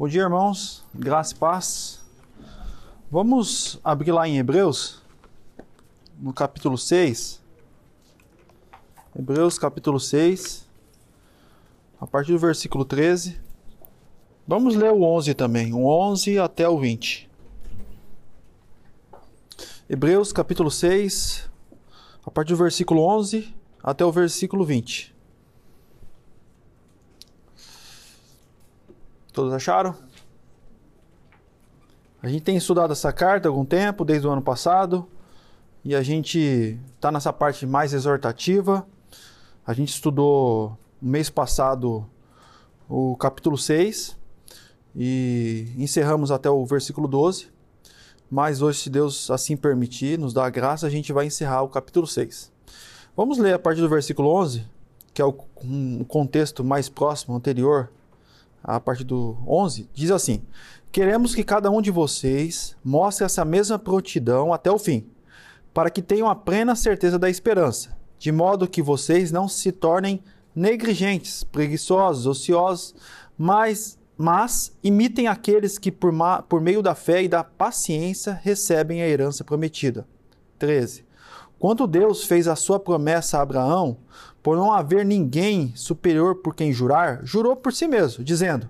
Bom dia, irmãos. Graça e paz. Vamos abrir lá em Hebreus, no capítulo 6. Hebreus, capítulo 6, a partir do versículo 13. Vamos ler o 11 também, o 11 até o 20. Hebreus, capítulo 6, a partir do versículo 11 até o versículo 20. Todos acharam? A gente tem estudado essa carta há algum tempo, desde o ano passado, e a gente está nessa parte mais exortativa. A gente estudou no mês passado o capítulo 6 e encerramos até o versículo 12. Mas hoje, se Deus assim permitir, nos dá a graça, a gente vai encerrar o capítulo 6. Vamos ler a partir do versículo 11, que é o contexto mais próximo, anterior a partir do 11, diz assim: Queremos que cada um de vocês mostre essa mesma prontidão até o fim, para que tenham a plena certeza da esperança, de modo que vocês não se tornem negligentes, preguiçosos, ociosos, mas, mas imitem aqueles que, por, ma, por meio da fé e da paciência, recebem a herança prometida. 13. Quando Deus fez a sua promessa a Abraão, por não haver ninguém superior por quem jurar, jurou por si mesmo, dizendo: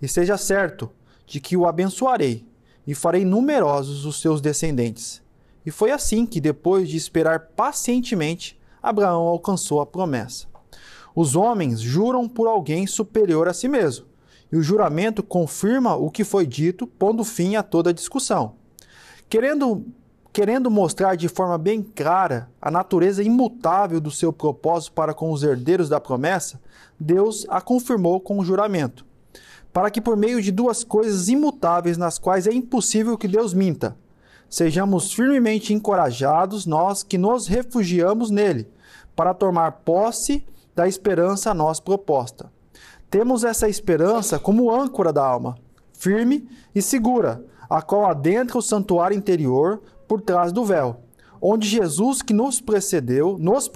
E seja certo de que o abençoarei e farei numerosos os seus descendentes. E foi assim que, depois de esperar pacientemente, Abraão alcançou a promessa. Os homens juram por alguém superior a si mesmo, e o juramento confirma o que foi dito, pondo fim a toda discussão. Querendo querendo mostrar de forma bem clara a natureza imutável do seu propósito para com os herdeiros da promessa, Deus a confirmou com o juramento, para que por meio de duas coisas imutáveis nas quais é impossível que Deus minta, sejamos firmemente encorajados nós que nos refugiamos nele, para tomar posse da esperança a nós proposta. Temos essa esperança como âncora da alma, firme e segura, a qual adentra o santuário interior por trás do véu, onde Jesus, que nos precedeu, nos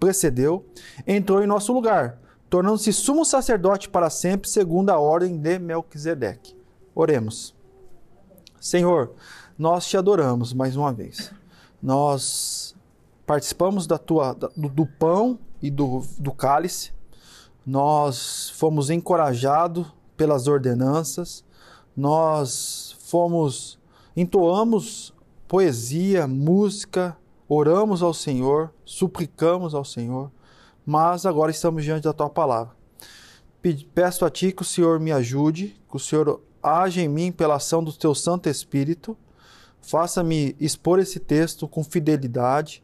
precedeu, entrou em nosso lugar, tornando-se sumo sacerdote para sempre, segundo a ordem de Melquisedeque. Oremos. Senhor, nós te adoramos mais uma vez. Nós participamos da tua, do, do pão e do, do cálice. Nós fomos encorajados pelas ordenanças. Nós fomos entoamos poesia, música, oramos ao Senhor, suplicamos ao Senhor, mas agora estamos diante da tua palavra. Peço a ti que o Senhor me ajude, que o Senhor age em mim pela ação do teu Santo Espírito, faça-me expor esse texto com fidelidade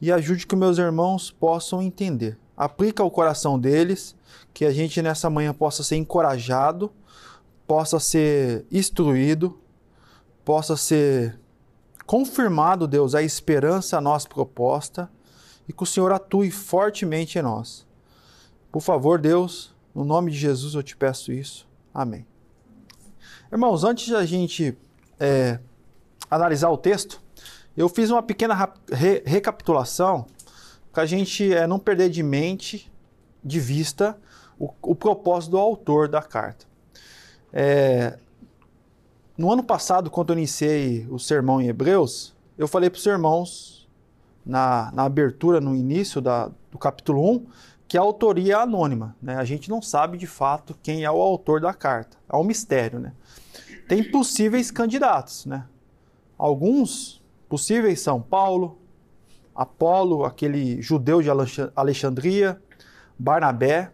e ajude que meus irmãos possam entender. Aplica ao coração deles, que a gente nessa manhã possa ser encorajado, possa ser instruído, possa ser confirmado, Deus, a esperança a nós proposta e que o Senhor atue fortemente em nós. Por favor, Deus, no nome de Jesus eu te peço isso. Amém. Irmãos, antes de a gente é, analisar o texto, eu fiz uma pequena re recapitulação para a gente é, não perder de mente, de vista, o, o propósito do autor da carta. É, no ano passado, quando eu iniciei o sermão em Hebreus, eu falei para os irmãos, na, na abertura, no início da, do capítulo 1, que a autoria é anônima. Né? A gente não sabe de fato quem é o autor da carta. É um mistério. Né? Tem possíveis candidatos. Né? Alguns possíveis são Paulo, Apolo, aquele judeu de Alexandria, Barnabé,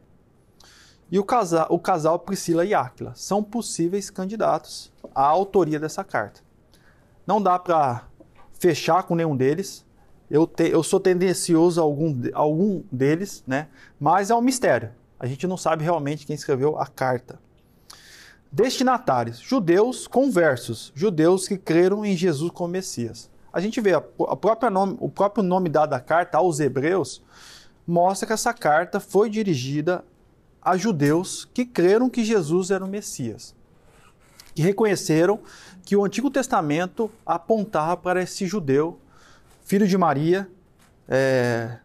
e o casal, o casal Priscila e Áquila são possíveis candidatos à autoria dessa carta. Não dá para fechar com nenhum deles. Eu, te, eu sou tendencioso a algum, algum deles, né? mas é um mistério. A gente não sabe realmente quem escreveu a carta. Destinatários: judeus conversos, judeus que creram em Jesus como Messias. A gente vê a, a própria nome, o próprio nome dado à carta aos Hebreus mostra que essa carta foi dirigida a judeus que creram que Jesus era o Messias, que reconheceram que o Antigo Testamento apontava para esse judeu, filho de Maria, é,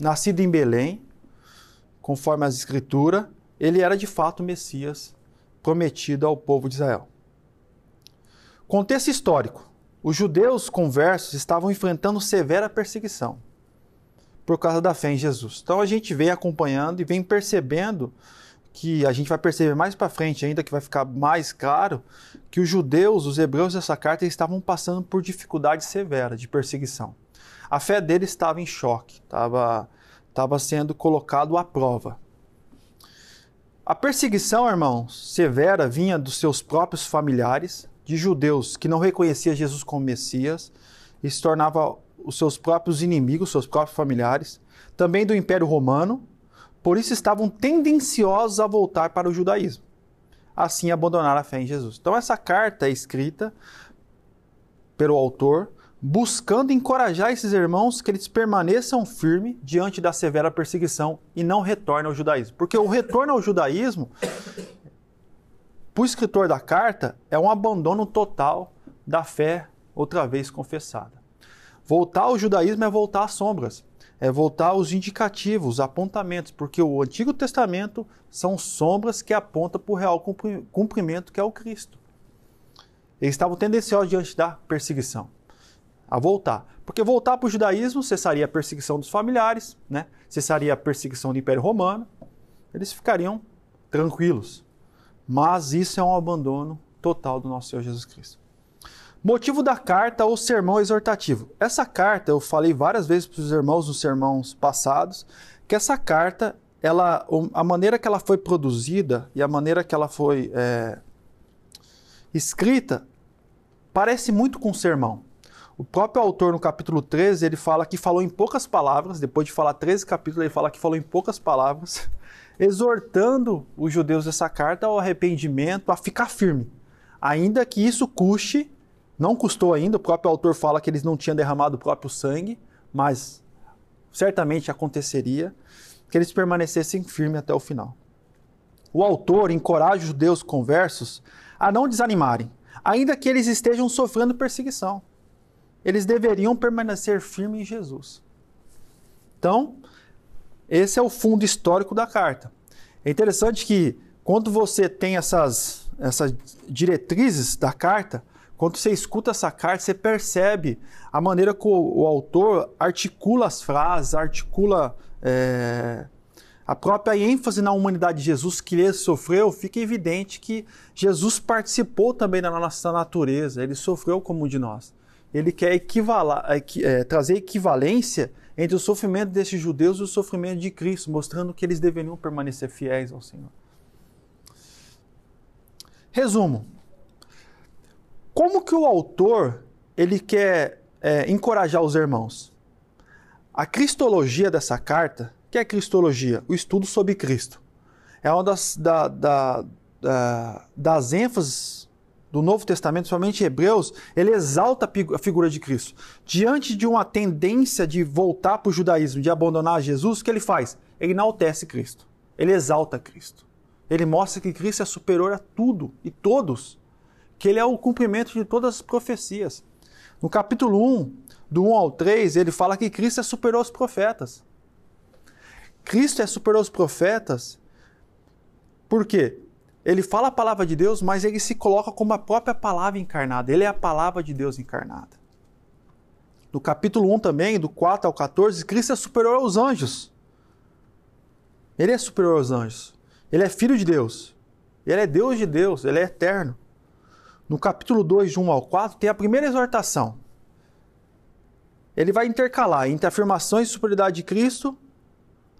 nascido em Belém, conforme as Escrituras, ele era de fato o Messias prometido ao povo de Israel. Contexto histórico: os judeus conversos estavam enfrentando severa perseguição por causa da fé em Jesus. Então a gente vem acompanhando e vem percebendo que a gente vai perceber mais para frente ainda que vai ficar mais claro que os judeus, os hebreus dessa carta estavam passando por dificuldade severa de perseguição. A fé deles estava em choque, estava estava sendo colocado à prova. A perseguição, irmãos, severa vinha dos seus próprios familiares, de judeus que não reconheciam Jesus como Messias e se tornava os seus próprios inimigos, seus próprios familiares, também do Império Romano, por isso estavam tendenciosos a voltar para o judaísmo. Assim abandonar a fé em Jesus. Então essa carta é escrita pelo autor buscando encorajar esses irmãos que eles permaneçam firmes diante da severa perseguição e não retornem ao judaísmo. Porque o retorno ao judaísmo, para o escritor da carta, é um abandono total da fé outra vez confessada. Voltar ao judaísmo é voltar às sombras, é voltar aos indicativos, apontamentos, porque o Antigo Testamento são sombras que apontam para o real cumprimento que é o Cristo. Eles estavam tendenciosos diante da perseguição a voltar. Porque voltar para o judaísmo cessaria a perseguição dos familiares, né? cessaria a perseguição do Império Romano, eles ficariam tranquilos. Mas isso é um abandono total do nosso Senhor Jesus Cristo. Motivo da carta ou sermão exortativo. Essa carta, eu falei várias vezes para os irmãos nos sermãos passados, que essa carta, ela, a maneira que ela foi produzida e a maneira que ela foi é, escrita, parece muito com um sermão. O próprio autor, no capítulo 13, ele fala que falou em poucas palavras, depois de falar 13 capítulos, ele fala que falou em poucas palavras, exortando os judeus dessa carta ao arrependimento, a ficar firme. Ainda que isso custe, não custou ainda, o próprio autor fala que eles não tinham derramado o próprio sangue, mas certamente aconteceria, que eles permanecessem firmes até o final. O autor encoraja os judeus conversos a não desanimarem, ainda que eles estejam sofrendo perseguição eles deveriam permanecer firmes em Jesus. Então, esse é o fundo histórico da carta. É interessante que quando você tem essas, essas diretrizes da carta, quando você escuta essa carta, você percebe a maneira que o, o autor articula as frases, articula é, a própria ênfase na humanidade de Jesus que ele sofreu. Fica evidente que Jesus participou também da nossa natureza, ele sofreu como um de nós ele quer equivalar, é, trazer equivalência entre o sofrimento desses judeus e o sofrimento de Cristo, mostrando que eles deveriam permanecer fiéis ao Senhor. Resumo. Como que o autor ele quer é, encorajar os irmãos? A cristologia dessa carta, que é cristologia? O estudo sobre Cristo. É uma das, da, da, da, das ênfases do Novo Testamento, somente Hebreus, ele exalta a figura de Cristo. Diante de uma tendência de voltar para o judaísmo, de abandonar Jesus, o que ele faz? Ele enaltece Cristo. Ele exalta Cristo. Ele mostra que Cristo é superior a tudo e todos. Que ele é o cumprimento de todas as profecias. No capítulo 1, do 1 ao 3, ele fala que Cristo é superior aos profetas. Cristo é superior aos profetas por quê? Ele fala a palavra de Deus, mas ele se coloca como a própria palavra encarnada. Ele é a palavra de Deus encarnada. No capítulo 1 também, do 4 ao 14, Cristo é superior aos anjos. Ele é superior aos anjos. Ele é filho de Deus. Ele é Deus de Deus, ele é eterno. No capítulo 2, de 1 ao 4, tem a primeira exortação. Ele vai intercalar entre afirmações de superioridade de Cristo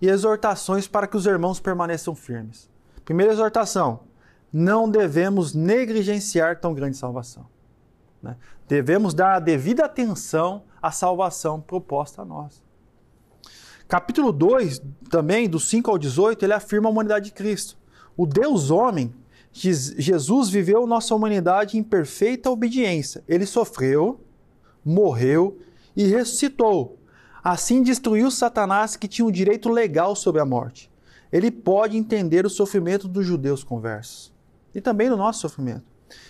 e exortações para que os irmãos permaneçam firmes. Primeira exortação: não devemos negligenciar tão grande salvação. Né? Devemos dar a devida atenção à salvação proposta a nós. Capítulo 2, também, do 5 ao 18, ele afirma a humanidade de Cristo. O Deus homem, Jesus viveu nossa humanidade em perfeita obediência. Ele sofreu, morreu e ressuscitou. Assim destruiu Satanás que tinha o direito legal sobre a morte. Ele pode entender o sofrimento dos judeus conversos e também no nosso sofrimento.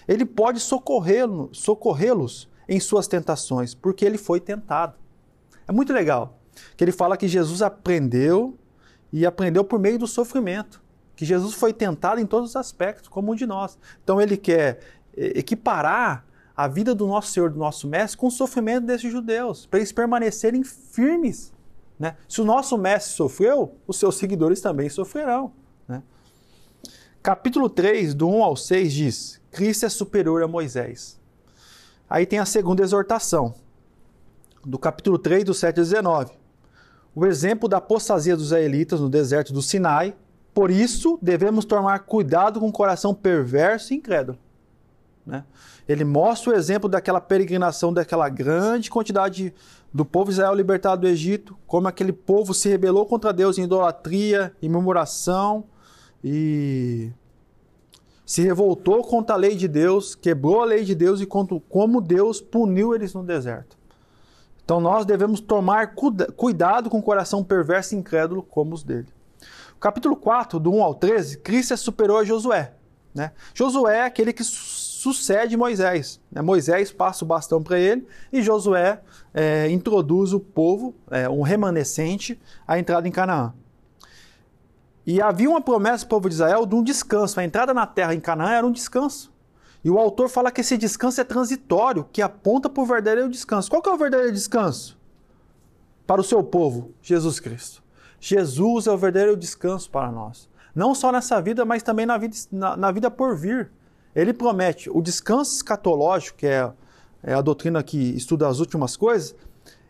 Ele pode socorrê-los socorrê em suas tentações, porque ele foi tentado. É muito legal que ele fala que Jesus aprendeu e aprendeu por meio do sofrimento. Que Jesus foi tentado em todos os aspectos, como um de nós. Então ele quer eh, equiparar a vida do nosso Senhor, do nosso Mestre, com o sofrimento desses judeus, para eles permanecerem firmes. Né? Se o nosso Mestre sofreu, os seus seguidores também sofrerão. Né? Capítulo 3, do 1 ao 6, diz: Cristo é superior a Moisés. Aí tem a segunda exortação, do capítulo 3, do 7 a 19. O exemplo da apostasia dos israelitas no deserto do Sinai. Por isso, devemos tomar cuidado com o coração perverso e incrédulo. Né? Ele mostra o exemplo daquela peregrinação daquela grande quantidade do povo Israel libertado do Egito, como aquele povo se rebelou contra Deus em idolatria, em murmuração e se revoltou contra a lei de Deus, quebrou a lei de Deus e como Deus puniu eles no deserto. Então nós devemos tomar cuidado com o coração perverso e incrédulo como os dele. Capítulo 4, do 1 ao 13, Cristo é superou a Josué. Né? Josué é aquele que sucede Moisés. Né? Moisés passa o bastão para ele e Josué é, introduz o povo, é, um remanescente, à entrada em Canaã. E havia uma promessa para o povo de Israel de um descanso. A entrada na terra em Canaã era um descanso. E o autor fala que esse descanso é transitório, que aponta para o verdadeiro descanso. Qual que é o verdadeiro descanso? Para o seu povo, Jesus Cristo. Jesus é o verdadeiro descanso para nós. Não só nessa vida, mas também na vida, na, na vida por vir. Ele promete o descanso escatológico, que é, é a doutrina que estuda as últimas coisas,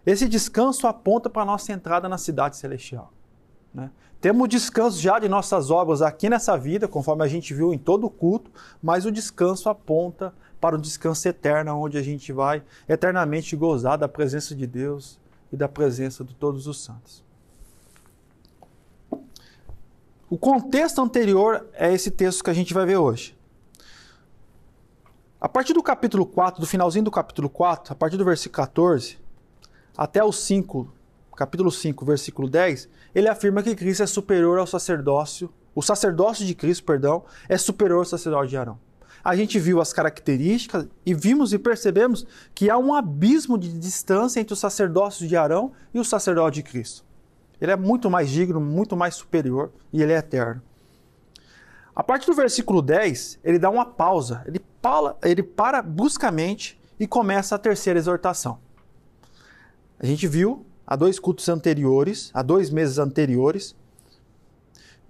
esse descanso aponta para a nossa entrada na cidade celestial. Né? Temos descanso já de nossas obras aqui nessa vida, conforme a gente viu em todo o culto, mas o descanso aponta para o descanso eterno, onde a gente vai eternamente gozar da presença de Deus e da presença de todos os santos. O contexto anterior é esse texto que a gente vai ver hoje. A partir do capítulo 4, do finalzinho do capítulo 4, a partir do versículo 14, até o 5, capítulo 5, versículo 10, ele afirma que Cristo é superior ao sacerdócio, o sacerdócio de Cristo, perdão, é superior ao sacerdócio de Arão. A gente viu as características e vimos e percebemos que há um abismo de distância entre o sacerdócio de Arão e o sacerdócio de Cristo. Ele é muito mais digno, muito mais superior e ele é eterno. A partir do versículo 10, ele dá uma pausa, ele para, ele para bruscamente e começa a terceira exortação. A gente viu há dois cultos anteriores, há dois meses anteriores,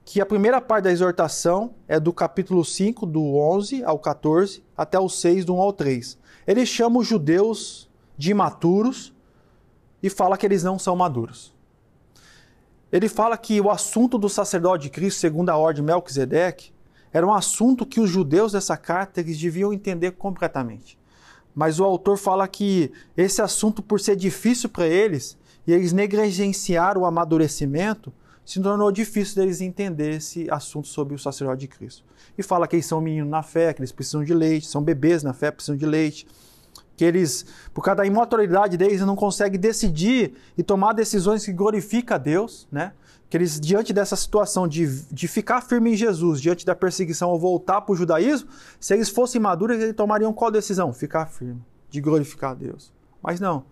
que a primeira parte da exortação é do capítulo 5, do 11 ao 14, até o 6, do 1 ao 3. Ele chama os judeus de imaturos e fala que eles não são maduros. Ele fala que o assunto do sacerdote de Cristo, segundo a ordem de Melquisedeque, era um assunto que os judeus dessa carta eles deviam entender completamente. Mas o autor fala que esse assunto, por ser difícil para eles, e eles negligenciaram o amadurecimento, se tornou difícil deles entender esse assunto sobre o sacerdote de Cristo. E fala que eles são meninos na fé, que eles precisam de leite, são bebês na fé, precisam de leite. Que eles, por causa da imaturidade deles, não conseguem decidir e tomar decisões que glorificam a Deus, né? que eles, diante dessa situação de, de ficar firme em Jesus, diante da perseguição ou voltar para o judaísmo, se eles fossem maduros, eles tomariam qual decisão? Ficar firme, de glorificar a Deus. Mas não.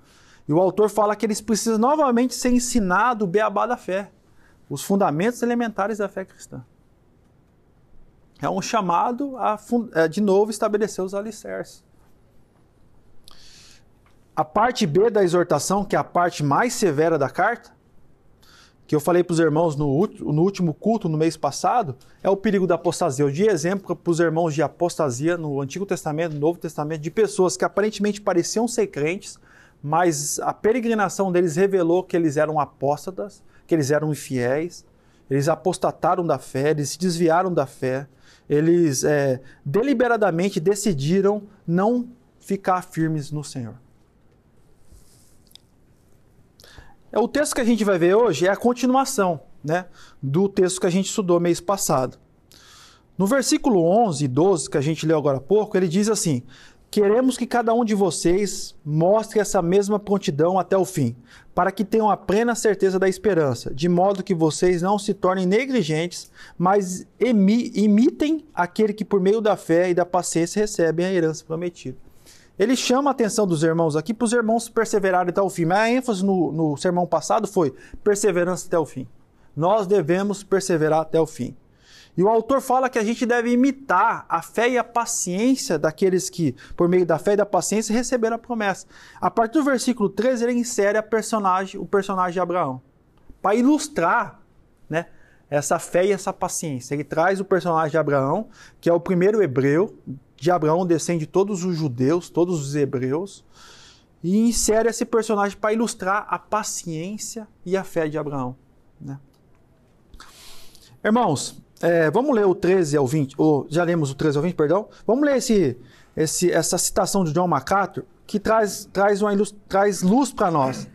E o autor fala que eles precisam novamente ser ensinados o beabá da fé, os fundamentos elementares da fé cristã. É um chamado a, é, de novo, estabelecer os alicerces. A parte B da exortação, que é a parte mais severa da carta, que eu falei para os irmãos no, no, último culto, no mês passado, é o perigo da apostasia. Eu dei exemplo para os irmãos de apostasia no Antigo Testamento, no Novo Testamento, de pessoas que aparentemente pareciam ser crentes, mas a peregrinação deles revelou que eles eram apóstatas, que eles eram infiéis, eles apostataram da fé, eles se desviaram da fé, eles é, deliberadamente decidiram não ficar firmes no Senhor. É, o texto que a gente vai ver hoje é a continuação né, do texto que a gente estudou mês passado. No versículo 11 e 12, que a gente leu agora há pouco, ele diz assim: Queremos que cada um de vocês mostre essa mesma prontidão até o fim, para que tenham a plena certeza da esperança, de modo que vocês não se tornem negligentes, mas imitem aquele que, por meio da fé e da paciência, recebem a herança prometida. Ele chama a atenção dos irmãos aqui para os irmãos perseverarem até o fim. Mas a ênfase no, no sermão passado foi perseverança até o fim. Nós devemos perseverar até o fim. E o autor fala que a gente deve imitar a fé e a paciência daqueles que, por meio da fé e da paciência, receberam a promessa. A partir do versículo 13, ele insere a personagem, o personagem de Abraão. Para ilustrar né, essa fé e essa paciência. Ele traz o personagem de Abraão, que é o primeiro hebreu. De Abraão descende todos os judeus, todos os hebreus. E insere esse personagem para ilustrar a paciência e a fé de Abraão. Né? Irmãos, é, vamos ler o 13 ao 20, ou já lemos o 13 ao 20, perdão. Vamos ler esse, esse, essa citação de John MacArthur, que traz, traz, uma, traz luz para nós.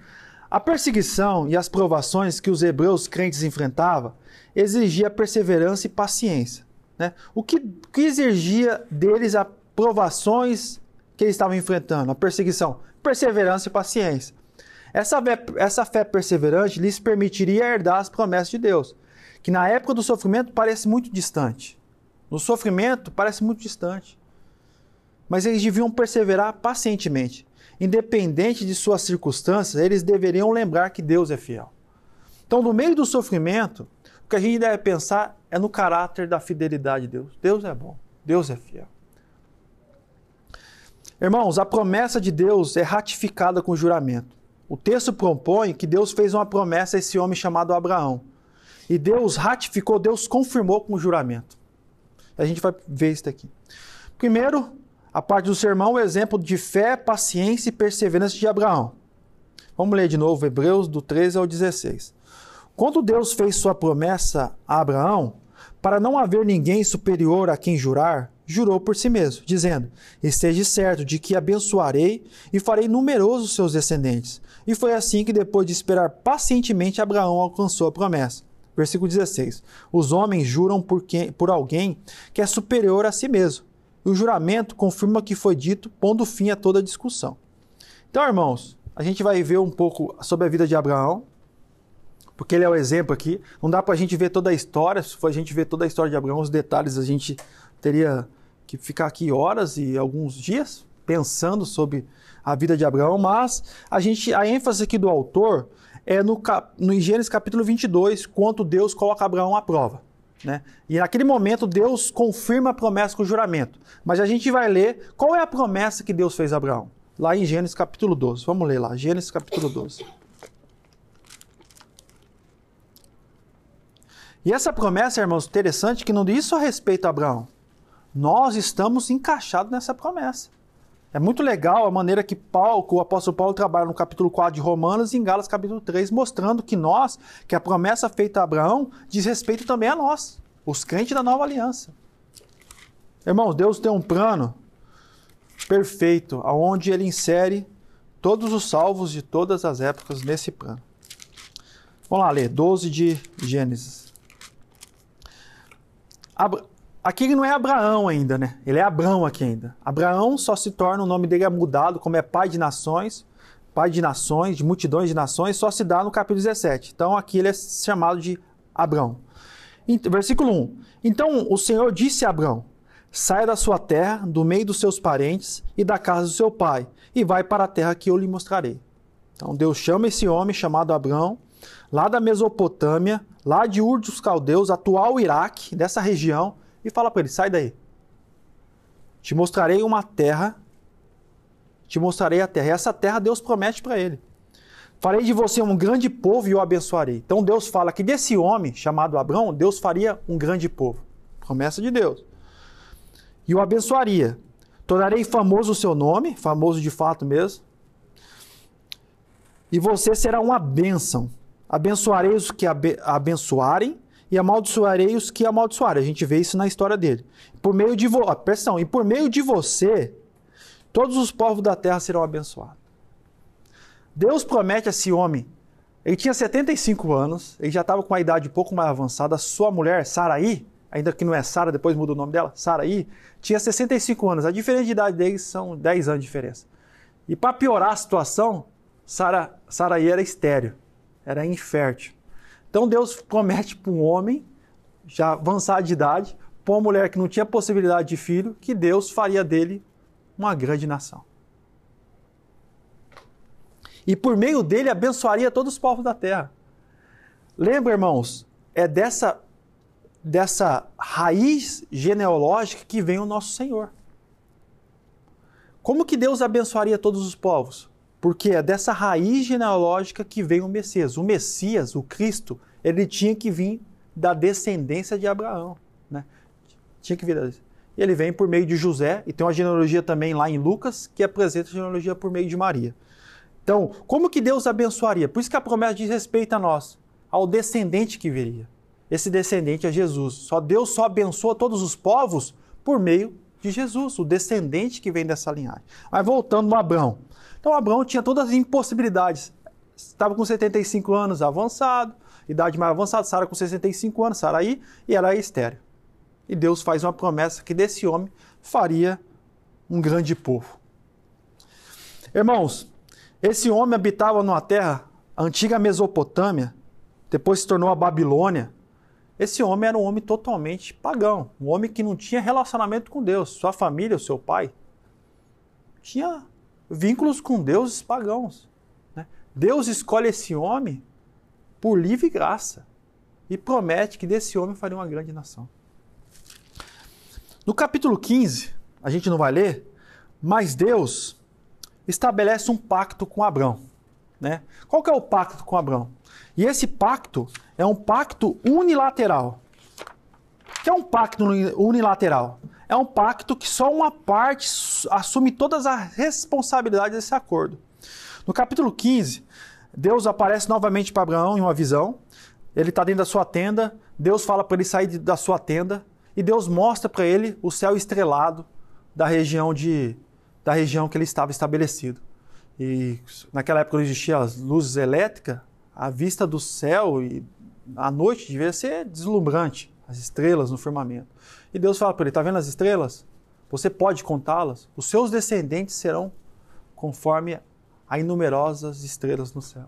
A perseguição e as provações que os hebreus crentes enfrentavam exigia perseverança e paciência. Né? O que, que exigia deles as provações que eles estavam enfrentando? A perseguição, perseverança e paciência. Essa fé, essa fé perseverante lhes permitiria herdar as promessas de Deus que na época do sofrimento parece muito distante. No sofrimento parece muito distante. Mas eles deviam perseverar pacientemente. Independente de suas circunstâncias, eles deveriam lembrar que Deus é fiel. Então, no meio do sofrimento, o que a gente deve pensar é no caráter da fidelidade de Deus. Deus é bom, Deus é fiel. Irmãos, a promessa de Deus é ratificada com juramento. O texto propõe que Deus fez uma promessa a esse homem chamado Abraão. E Deus ratificou, Deus confirmou com o juramento. A gente vai ver isso daqui. Primeiro, a parte do sermão, o exemplo de fé, paciência e perseverança de Abraão. Vamos ler de novo Hebreus do 13 ao 16. Quando Deus fez sua promessa a Abraão, para não haver ninguém superior a quem jurar, jurou por si mesmo, dizendo: Esteja certo de que abençoarei e farei numerosos seus descendentes. E foi assim que, depois de esperar pacientemente, Abraão alcançou a promessa. Versículo 16. Os homens juram por, quem, por alguém que é superior a si mesmo. E o juramento confirma que foi dito, pondo fim a toda discussão. Então, irmãos, a gente vai ver um pouco sobre a vida de Abraão, porque ele é o exemplo aqui. Não dá para a gente ver toda a história. Se for a gente ver toda a história de Abraão, os detalhes, a gente teria que ficar aqui horas e alguns dias pensando sobre a vida de Abraão. Mas a gente, a ênfase aqui do autor é no, no Gênesis capítulo 22, quando Deus coloca Abraão à prova. Né? E naquele momento Deus confirma a promessa com o juramento. Mas a gente vai ler qual é a promessa que Deus fez a Abraão. Lá em Gênesis capítulo 12. Vamos ler lá, Gênesis capítulo 12. E essa promessa, irmãos, interessante que não diz só respeito a Abraão. Nós estamos encaixados nessa promessa. É muito legal a maneira que, Paulo, o apóstolo Paulo trabalha no capítulo 4 de Romanos e em Gálatas capítulo 3, mostrando que nós, que a promessa feita a Abraão, diz respeito também a nós, os crentes da nova aliança. Irmãos, Deus tem um plano perfeito, aonde ele insere todos os salvos de todas as épocas nesse plano. Vamos lá ler, 12 de Gênesis. Abra Aqui ele não é Abraão ainda, né? Ele é Abrão aqui ainda. Abraão só se torna, o nome dele é mudado, como é pai de nações, pai de nações, de multidões de nações, só se dá no capítulo 17. Então aqui ele é chamado de Abrão. Versículo 1. Então o Senhor disse a Abrão: Saia da sua terra, do meio dos seus parentes e da casa do seu pai, e vai para a terra que eu lhe mostrarei. Então Deus chama esse homem chamado Abrão, lá da Mesopotâmia, lá de Ur dos Caldeus, atual Iraque, dessa região, e fala para ele: sai daí. Te mostrarei uma terra, te mostrarei a terra. E essa terra Deus promete para ele. Farei de você um grande povo e o abençoarei. Então Deus fala que desse homem chamado Abraão, Deus faria um grande povo. Promessa de Deus. E o abençoaria. Tornarei famoso o seu nome, famoso de fato mesmo. E você será uma bênção. Abençoarei os que abençoarem e amaldiçoarei os que amaldiçoarem. A gente vê isso na história dele. Por meio de vo... pressão, e por meio de você, todos os povos da terra serão abençoados. Deus promete a esse homem. Ele tinha 75 anos, ele já estava com uma idade um pouco mais avançada. Sua mulher, Saraí, ainda que não é Sara, depois muda o nome dela, Saraí, tinha 65 anos. A diferença de idade deles são 10 anos de diferença. E para piorar a situação, Sara, Saraí era estéreo, era infértil. Então Deus promete para um homem, já avançado de idade, para uma mulher que não tinha possibilidade de filho, que Deus faria dele uma grande nação. E por meio dele abençoaria todos os povos da terra. Lembra, irmãos, é dessa dessa raiz genealógica que vem o nosso Senhor. Como que Deus abençoaria todos os povos? Porque é dessa raiz genealógica que vem o Messias. O Messias, o Cristo, ele tinha que vir da descendência de Abraão. Né? Tinha que vir da e ele vem por meio de José, e tem uma genealogia também lá em Lucas, que apresenta a genealogia por meio de Maria. Então, como que Deus abençoaria? Por isso que a promessa diz respeito a nós, ao descendente que viria. Esse descendente é Jesus. Só Deus só abençoa todos os povos por meio de Jesus, o descendente que vem dessa linhagem. Mas voltando no Abraão. Então, Abraão tinha todas as impossibilidades. Estava com 75 anos avançado, idade mais avançada, Sara com 65 anos, Saraí, e era estéreo. E Deus faz uma promessa que desse homem faria um grande povo. Irmãos, esse homem habitava numa terra, a antiga Mesopotâmia, depois se tornou a Babilônia. Esse homem era um homem totalmente pagão, um homem que não tinha relacionamento com Deus. Sua família, o seu pai, tinha vínculos com deuses pagãos. Né? Deus escolhe esse homem por livre graça e promete que desse homem faria uma grande nação. No capítulo 15, a gente não vai ler, mas Deus estabelece um pacto com Abraão. Né? Qual que é o pacto com Abraão? E esse pacto é um pacto unilateral. O que é um pacto unilateral? É um pacto que só uma parte assume todas as responsabilidades desse acordo. No capítulo 15, Deus aparece novamente para Abraão em uma visão. Ele está dentro da sua tenda. Deus fala para ele sair da sua tenda e Deus mostra para ele o céu estrelado da região de da região que ele estava estabelecido. E naquela época não existia as luzes elétricas, a vista do céu e à noite devia ser deslumbrante, as estrelas no firmamento. E Deus fala para ele: "Tá vendo as estrelas? Você pode contá-las? Os seus descendentes serão conforme a inumerosas estrelas no céu."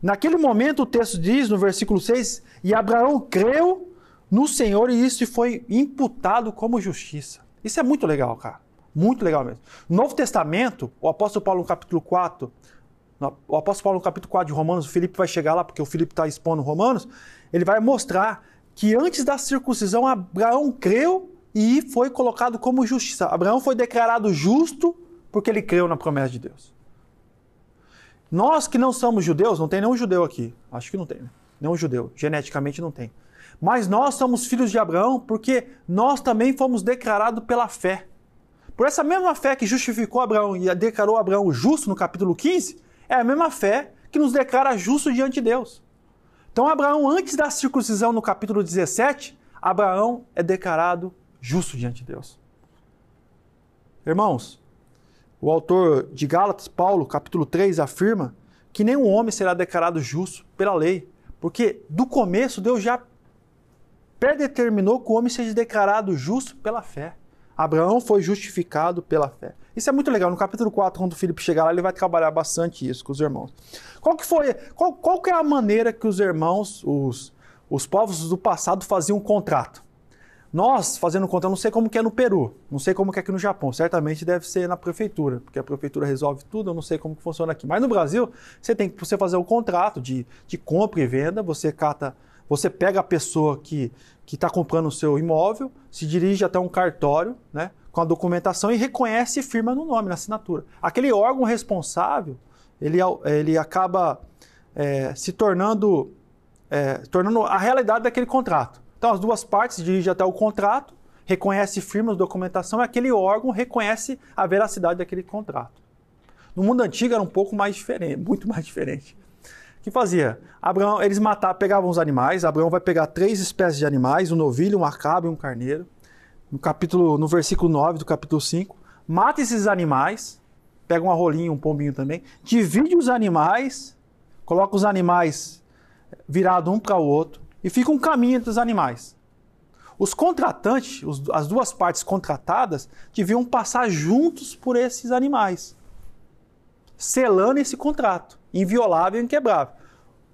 Naquele momento o texto diz no versículo 6: "E Abraão creu no Senhor e isso foi imputado como justiça. Isso é muito legal, cara. Muito legal mesmo. No Novo Testamento, o apóstolo Paulo no capítulo 4, o apóstolo Paulo no capítulo 4 de Romanos, o Filipe vai chegar lá porque o Filipe está expondo Romanos, ele vai mostrar que antes da circuncisão Abraão creu e foi colocado como justiça. Abraão foi declarado justo porque ele creu na promessa de Deus. Nós que não somos judeus, não tem nenhum judeu aqui, acho que não tem, né? nenhum judeu, geneticamente não tem. Mas nós somos filhos de Abraão porque nós também fomos declarados pela fé. Por essa mesma fé que justificou Abraão e declarou Abraão justo no capítulo 15, é a mesma fé que nos declara justo diante de Deus. Então, Abraão, antes da circuncisão no capítulo 17, Abraão é declarado justo diante de Deus. Irmãos, o autor de Gálatas, Paulo, capítulo 3, afirma que nenhum homem será declarado justo pela lei, porque do começo Deus já predeterminou que o homem seja declarado justo pela fé. Abraão foi justificado pela fé. Isso é muito legal. No capítulo 4, quando o Filipe chegar lá, ele vai trabalhar bastante isso com os irmãos. Qual que foi, qual, qual que é a maneira que os irmãos, os, os povos do passado faziam um contrato? Nós, fazendo um contrato, não sei como que é no Peru, não sei como que é aqui no Japão, certamente deve ser na prefeitura, porque a prefeitura resolve tudo, eu não sei como que funciona aqui. Mas no Brasil, você tem que você fazer o um contrato de, de compra e venda, você cata você pega a pessoa que está comprando o seu imóvel, se dirige até um cartório, né, com a documentação e reconhece e firma no nome, na assinatura. Aquele órgão responsável, ele, ele acaba é, se tornando, é, tornando a realidade daquele contrato. Então, as duas partes dirigem até o contrato, reconhece e firma a documentação e aquele órgão reconhece a veracidade daquele contrato. No mundo antigo era um pouco mais diferente, muito mais diferente que fazia? Abraão, eles matavam, pegavam os animais. Abraão vai pegar três espécies de animais: um novilho, um acabe e um carneiro. No capítulo, no versículo 9 do capítulo 5, mata esses animais, pega uma rolinha, um pombinho também, divide os animais, coloca os animais virados um para o outro e fica um caminho entre os animais. Os contratantes, os, as duas partes contratadas, deviam passar juntos por esses animais, selando esse contrato inviolável e inquebrável.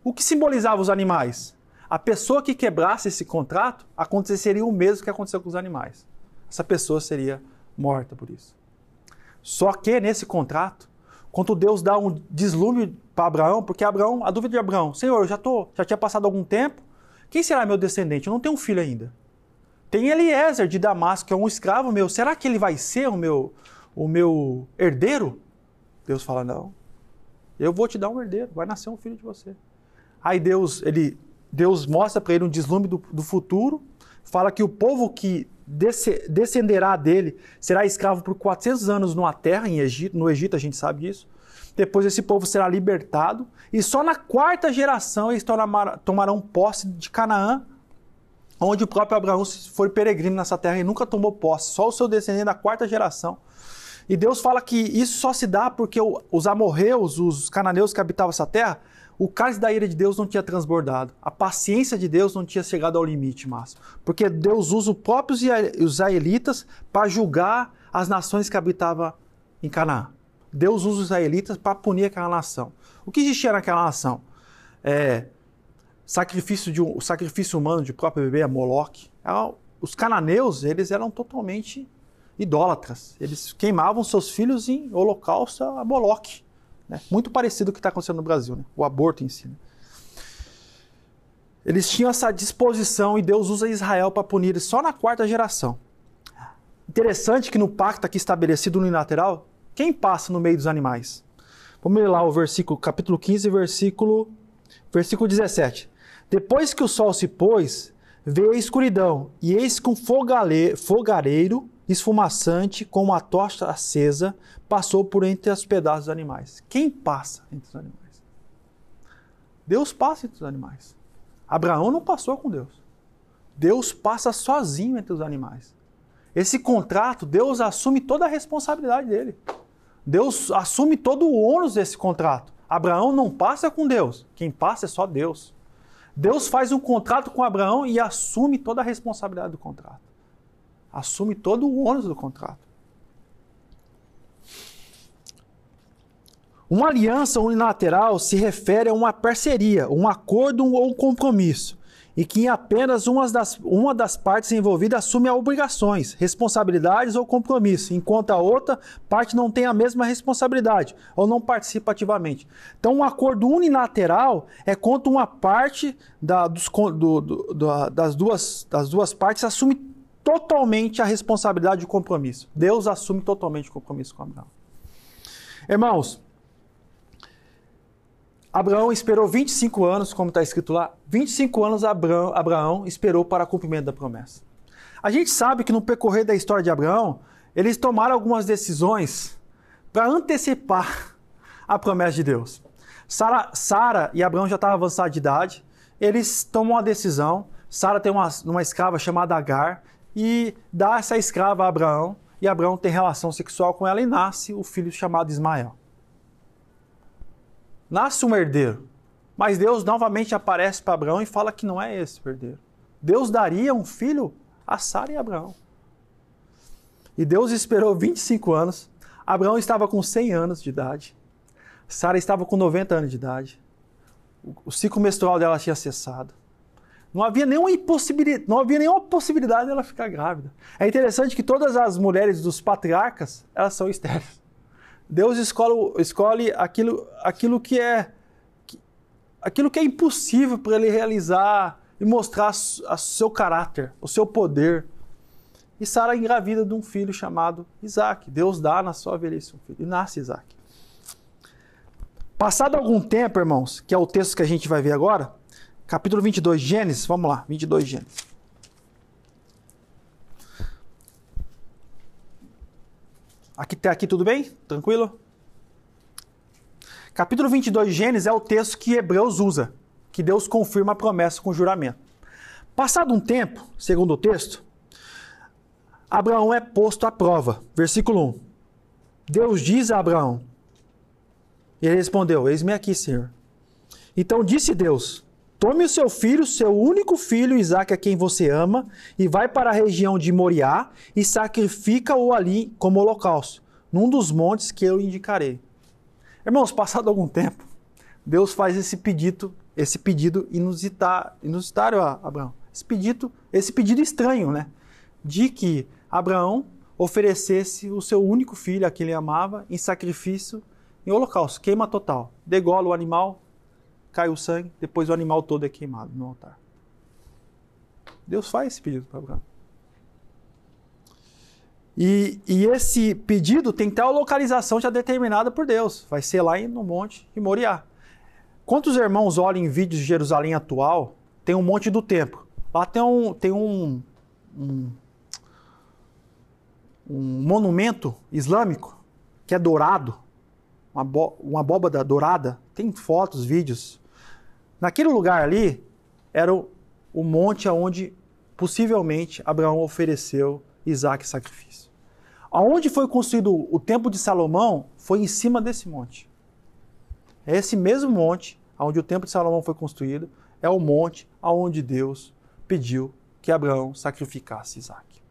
O que simbolizava os animais? A pessoa que quebrasse esse contrato, aconteceria o mesmo que aconteceu com os animais. Essa pessoa seria morta por isso. Só que nesse contrato, quando Deus dá um deslumbre para Abraão, porque Abraão, a dúvida de Abraão, Senhor, eu já tô, já tinha passado algum tempo, Quem será meu descendente? Eu não tenho um filho ainda. Tem Eliezer de Damasco, que é um escravo meu. Será que ele vai ser o meu, o meu herdeiro? Deus fala: Não. Eu vou te dar um herdeiro, vai nascer um filho de você. Aí Deus, ele, Deus mostra para ele um deslumbre do, do, futuro, fala que o povo que descenderá dele será escravo por 400 anos numa terra, em Egito, no Egito a gente sabe disso. Depois esse povo será libertado e só na quarta geração eles tomarão posse de Canaã, onde o próprio Abraão foi peregrino nessa terra e nunca tomou posse, só o seu descendente da quarta geração. E Deus fala que isso só se dá porque os amorreus, os cananeus que habitavam essa terra, o cálice da ira de Deus não tinha transbordado. A paciência de Deus não tinha chegado ao limite máximo. Porque Deus usa os próprios israelitas para julgar as nações que habitavam em Canaã. Deus usa os israelitas para punir aquela nação. O que existia naquela nação? É, sacrifício de um, sacrifício humano de próprio bebê a Moloque. Os cananeus, eles eram totalmente idólatras. Eles queimavam seus filhos em holocausto a Moloque. Né? Muito parecido com o que está acontecendo no Brasil, né? o aborto em si. Né? Eles tinham essa disposição e Deus usa Israel para punir eles só na quarta geração. Interessante que no pacto aqui estabelecido unilateral, quem passa no meio dos animais? Vamos ler lá o versículo, capítulo 15, versículo, versículo 17. Depois que o sol se pôs, veio a escuridão, e eis que um fogareiro esfumaçante, com uma tocha acesa, passou por entre os pedaços dos animais. Quem passa entre os animais? Deus passa entre os animais. Abraão não passou com Deus. Deus passa sozinho entre os animais. Esse contrato, Deus assume toda a responsabilidade dele. Deus assume todo o ônus desse contrato. Abraão não passa com Deus. Quem passa é só Deus. Deus faz um contrato com Abraão e assume toda a responsabilidade do contrato assume todo o ônus do contrato. Uma aliança unilateral se refere a uma parceria, um acordo ou um compromisso, e que apenas uma das, uma das partes envolvidas assume obrigações, responsabilidades ou compromisso, enquanto a outra parte não tem a mesma responsabilidade ou não participa ativamente. Então, um acordo unilateral é quando uma parte da, dos, do, do, das, duas, das duas partes assume totalmente a responsabilidade e o compromisso. Deus assume totalmente o compromisso com Abraão. Irmãos, Abraão esperou 25 anos, como está escrito lá. 25 anos Abraão, Abraão esperou para o cumprimento da promessa. A gente sabe que no percorrer da história de Abraão, eles tomaram algumas decisões para antecipar a promessa de Deus. Sara, Sara e Abraão já estavam avançados de idade. Eles tomam uma decisão. Sara tem uma, uma escrava chamada Agar e dá essa escrava a Abraão, e Abraão tem relação sexual com ela e nasce o filho chamado Ismael. Nasce um herdeiro, mas Deus novamente aparece para Abraão e fala que não é esse o herdeiro. Deus daria um filho a Sara e Abraão. E Deus esperou 25 anos. Abraão estava com 100 anos de idade. Sara estava com 90 anos de idade. O ciclo menstrual dela tinha cessado. Não havia nenhuma impossibilidade, não havia nenhuma possibilidade dela ficar grávida. É interessante que todas as mulheres dos patriarcas, elas são estéreis. Deus escolhe, escolhe aquilo, aquilo que é aquilo que é impossível para ele realizar e mostrar o seu caráter, o seu poder. E Sara engravida de um filho chamado Isaac. Deus dá na sua velhice um filho. E nasce Isaac. Passado algum tempo, irmãos, que é o texto que a gente vai ver agora, Capítulo 22, Gênesis, vamos lá, 22 Gênesis. Aqui, até aqui tudo bem? Tranquilo? Capítulo 22 de Gênesis é o texto que Hebreus usa, que Deus confirma a promessa com juramento. Passado um tempo, segundo o texto, Abraão é posto à prova. Versículo 1. Deus diz a Abraão, ele respondeu: Eis-me aqui, Senhor. Então disse Deus: Tome o seu filho, seu único filho, Isaac, a quem você ama, e vai para a região de Moriá e sacrifica-o ali como holocausto, num dos montes que eu indicarei. Irmãos, passado algum tempo, Deus faz esse pedido, esse pedido inusita, inusitário a Abraão. Esse pedido, esse pedido estranho, né? De que Abraão oferecesse o seu único filho, a quem ele amava, em sacrifício, em holocausto, queima total. Degola o animal, cai o sangue, depois o animal todo é queimado no altar. Deus faz esse pedido para Abraão. E, e, esse pedido tem uma localização já determinada por Deus. Vai ser lá no Monte de Moriá. Quantos irmãos olham em vídeos de Jerusalém atual, tem um monte do templo. Lá tem um, tem um, um, um monumento islâmico que é dourado, uma, uma abóbada dourada. Tem fotos, vídeos. Naquele lugar ali era o, o monte onde possivelmente Abraão ofereceu Isaac sacrifício. Aonde foi construído o templo de Salomão foi em cima desse monte. É esse mesmo monte onde o templo de Salomão foi construído, é o monte aonde Deus pediu que Abraão sacrificasse Isaac.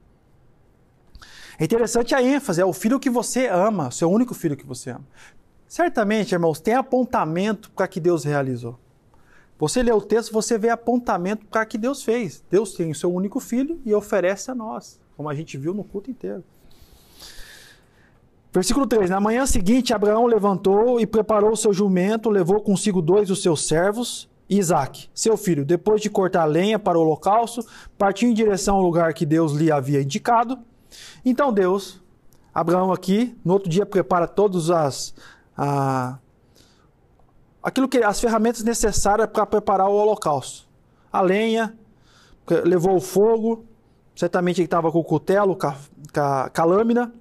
É interessante a ênfase, é o filho que você ama, seu único filho que você ama. Certamente, irmãos, tem apontamento para que Deus realizou. Você lê o texto, você vê apontamento para que Deus fez. Deus tem o seu único filho e oferece a nós, como a gente viu no culto inteiro. Versículo 3: Na manhã seguinte, Abraão levantou e preparou o seu jumento, levou consigo dois dos seus servos e Isaac, seu filho. Depois de cortar lenha para o holocausto, partiu em direção ao lugar que Deus lhe havia indicado. Então Deus, Abraão aqui, no outro dia prepara todas as. A, aquilo que as ferramentas necessárias para preparar o holocausto. A lenha, levou o fogo, certamente ele estava com o cutelo, com a, com, a, lâmina,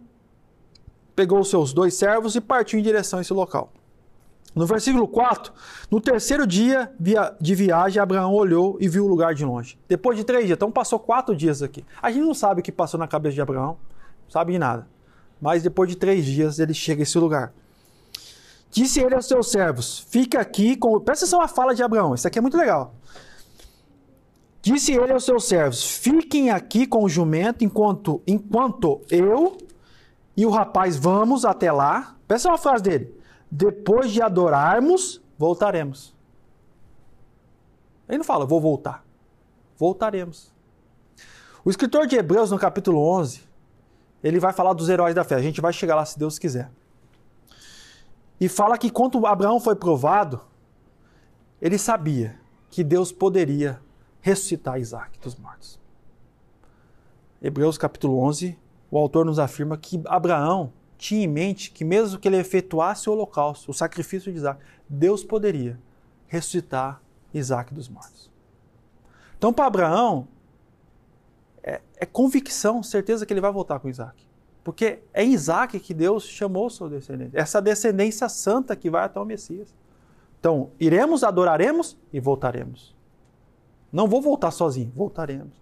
pegou os seus dois servos e partiu em direção a esse local. No versículo 4, no terceiro dia de viagem, Abraão olhou e viu o lugar de longe. Depois de três dias, então passou quatro dias aqui. A gente não sabe o que passou na cabeça de Abraão, sabe de nada. Mas depois de três dias, ele chega a esse lugar. Disse ele aos seus servos: Fica aqui com. Presta atenção à fala de Abraão, isso aqui é muito legal. Disse ele aos seus servos: Fiquem aqui com o jumento enquanto, enquanto eu e o rapaz vamos até lá. Presta uma frase dele. Depois de adorarmos, voltaremos. Ele não fala, vou voltar. Voltaremos. O escritor de Hebreus, no capítulo 11, ele vai falar dos heróis da fé. A gente vai chegar lá se Deus quiser. E fala que quando Abraão foi provado, ele sabia que Deus poderia ressuscitar Isaac dos mortos. Hebreus capítulo 11, o autor nos afirma que Abraão tinha em mente que mesmo que ele efetuasse o holocausto, o sacrifício de Isaac, Deus poderia ressuscitar Isaac dos mortos. Então, para Abraão, é, é, convicção, certeza que ele vai voltar com Isaac. Porque é Isaac que Deus chamou seu descendente. Essa descendência santa que vai até o Messias. Então, iremos, adoraremos e voltaremos. Não vou voltar sozinho, voltaremos.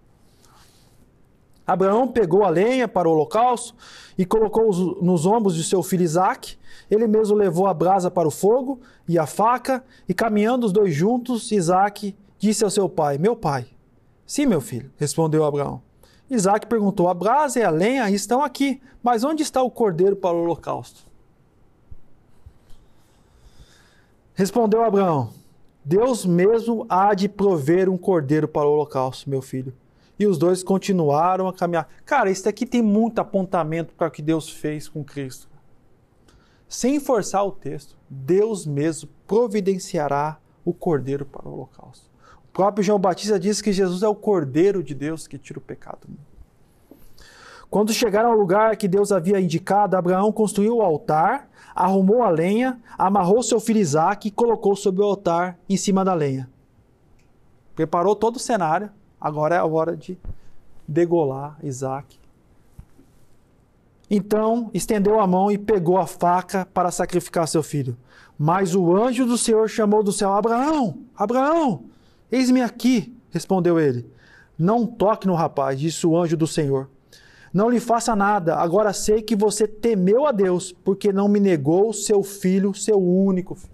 Abraão pegou a lenha para o holocausto e colocou nos ombros de seu filho Isaque. Ele mesmo levou a brasa para o fogo e a faca, e caminhando os dois juntos, Isaque disse ao seu pai: Meu pai. Sim, meu filho, respondeu Abraão. Isaac perguntou: A brasa e a lenha estão aqui, mas onde está o cordeiro para o holocausto? Respondeu Abraão: Deus mesmo há de prover um cordeiro para o holocausto, meu filho. E os dois continuaram a caminhar. Cara, isso aqui tem muito apontamento para o que Deus fez com Cristo. Sem forçar o texto, Deus mesmo providenciará o cordeiro para o holocausto próprio João Batista diz que Jesus é o Cordeiro de Deus que tira o pecado. Quando chegaram ao lugar que Deus havia indicado, Abraão construiu o altar, arrumou a lenha, amarrou seu filho Isaac e colocou sobre o altar em cima da lenha. Preparou todo o cenário, agora é a hora de degolar Isaac. Então estendeu a mão e pegou a faca para sacrificar seu filho. Mas o anjo do Senhor chamou do céu: Abraão, Abraão! Eis-me aqui, respondeu ele. Não toque no rapaz, disse o anjo do Senhor. Não lhe faça nada, agora sei que você temeu a Deus, porque não me negou seu filho, seu único filho.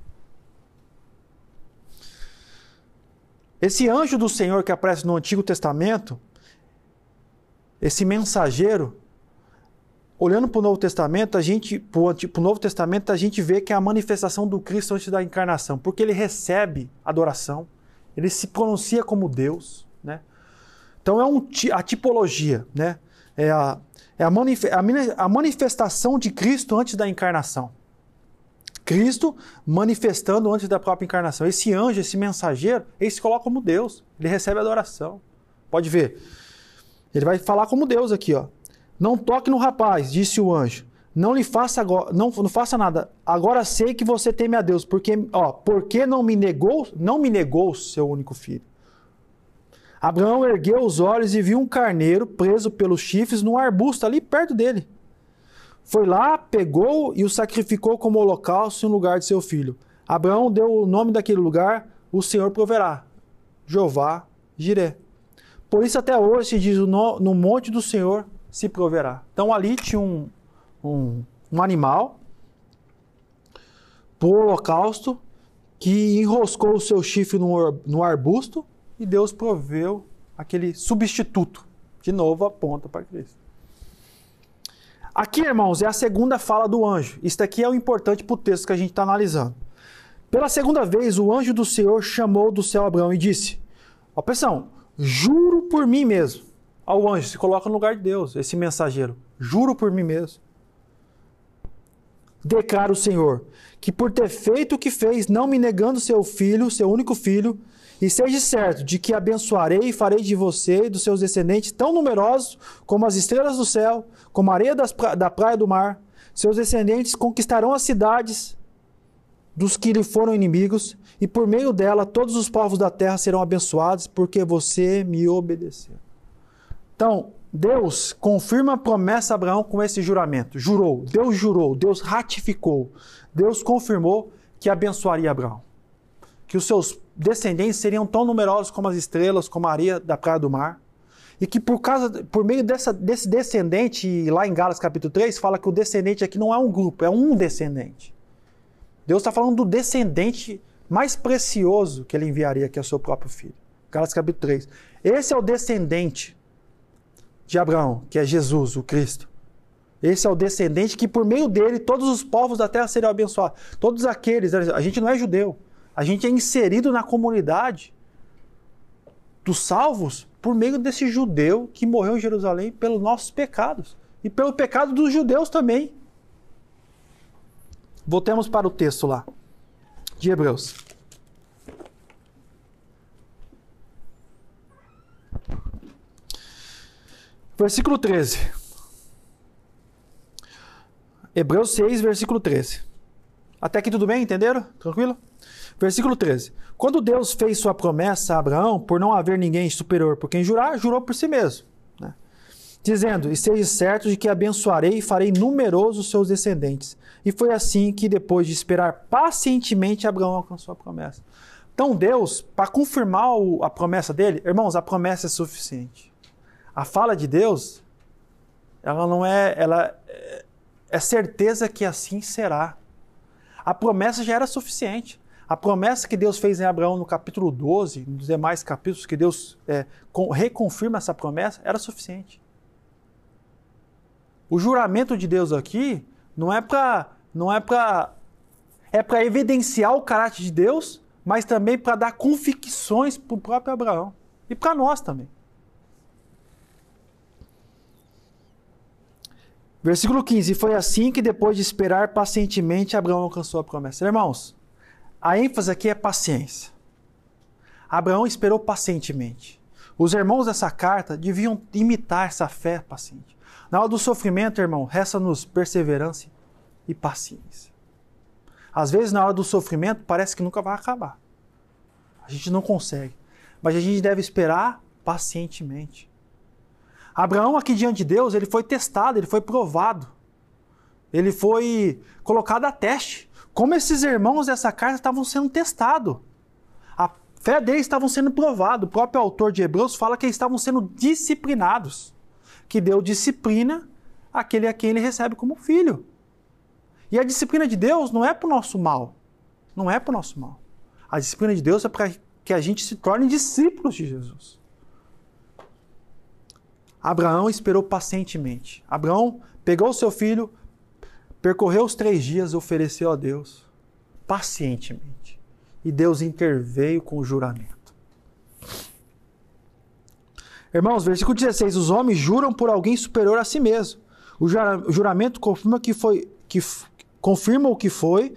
Esse anjo do Senhor que aparece no Antigo Testamento, esse mensageiro, olhando para o Novo Testamento, a gente, para o Novo Testamento, a gente vê que é a manifestação do Cristo antes da encarnação, porque ele recebe adoração ele se pronuncia como Deus, né? Então é um, a tipologia, né? É, a, é a, manif a manifestação de Cristo antes da encarnação. Cristo manifestando antes da própria encarnação. Esse anjo, esse mensageiro, ele se coloca como Deus. Ele recebe adoração. Pode ver. Ele vai falar como Deus aqui, ó. Não toque no rapaz, disse o anjo. Não lhe faça agora, não, não faça nada. Agora sei que você teme a Deus, porque, ó, porque não me negou, não me negou seu único filho. Abraão ergueu os olhos e viu um carneiro preso pelos chifres num arbusto ali perto dele. Foi lá, pegou e o sacrificou como holocausto em lugar de seu filho. Abraão deu o nome daquele lugar, o Senhor proverá. Jeová Jiré. Por isso até hoje se diz no, no monte do Senhor se proverá. Então ali tinha um, um, um animal por holocausto que enroscou o seu chifre no, no arbusto e Deus proveu aquele substituto. De novo aponta para Cristo. Aqui, irmãos, é a segunda fala do anjo. Isso aqui é o importante para o texto que a gente está analisando. Pela segunda vez, o anjo do Senhor chamou do céu Abraão e disse: Ó, pressão, juro por mim mesmo. Ao anjo se coloca no lugar de Deus, esse mensageiro. Juro por mim mesmo. Declara o Senhor, que por ter feito o que fez, não me negando seu filho, seu único filho, e seja certo de que abençoarei e farei de você e dos seus descendentes tão numerosos como as estrelas do céu, como a areia pra da praia do mar. Seus descendentes conquistarão as cidades dos que lhe foram inimigos, e por meio dela todos os povos da terra serão abençoados, porque você me obedeceu. Então, Deus confirma a promessa a Abraão com esse juramento. Jurou, Deus jurou, Deus ratificou, Deus confirmou que abençoaria Abraão. Que os seus descendentes seriam tão numerosos como as estrelas, como a areia da praia do mar. E que por causa, por meio dessa, desse descendente, lá em Gálatas capítulo 3, fala que o descendente aqui não é um grupo, é um descendente. Deus está falando do descendente mais precioso que ele enviaria, que é o seu próprio filho. Gálatas capítulo 3. Esse é o descendente de Abraão, que é Jesus, o Cristo. Esse é o descendente que, por meio dele, todos os povos da terra serão abençoados. Todos aqueles, a gente não é judeu, a gente é inserido na comunidade dos salvos por meio desse judeu que morreu em Jerusalém pelos nossos pecados e pelo pecado dos judeus também. Voltemos para o texto lá de Hebreus. Versículo 13. Hebreus 6, versículo 13. Até aqui tudo bem? Entenderam? Tranquilo? Versículo 13. Quando Deus fez sua promessa a Abraão, por não haver ninguém superior por quem jurar, jurou por si mesmo. Né? Dizendo: Esteja certo de que abençoarei e farei numerosos seus descendentes. E foi assim que, depois de esperar pacientemente, Abraão alcançou a promessa. Então, Deus, para confirmar a promessa dele, irmãos, a promessa é suficiente. A fala de Deus, ela não é, ela é, é certeza que assim será. A promessa já era suficiente. A promessa que Deus fez em Abraão no capítulo 12, nos demais capítulos que Deus é, reconfirma essa promessa, era suficiente. O juramento de Deus aqui não é para não é para é para evidenciar o caráter de Deus, mas também para dar convicções para o próprio Abraão e para nós também. Versículo 15: Foi assim que, depois de esperar pacientemente, Abraão alcançou a promessa. Irmãos, a ênfase aqui é paciência. Abraão esperou pacientemente. Os irmãos dessa carta deviam imitar essa fé paciente. Na hora do sofrimento, irmão, resta-nos perseverança e paciência. Às vezes, na hora do sofrimento, parece que nunca vai acabar. A gente não consegue. Mas a gente deve esperar pacientemente. Abraão, aqui diante de Deus, ele foi testado, ele foi provado. Ele foi colocado a teste. Como esses irmãos dessa carta estavam sendo testados. A fé deles estava sendo provada. O próprio autor de Hebreus fala que eles estavam sendo disciplinados. Que deu disciplina àquele a quem ele recebe como filho. E a disciplina de Deus não é para o nosso mal. Não é para o nosso mal. A disciplina de Deus é para que a gente se torne discípulos de Jesus. Abraão esperou pacientemente. Abraão pegou seu filho, percorreu os três dias, ofereceu a Deus pacientemente. E Deus interveio com o juramento. Irmãos, versículo 16: Os homens juram por alguém superior a si mesmo. O juramento confirma que foi, que confirma o que foi,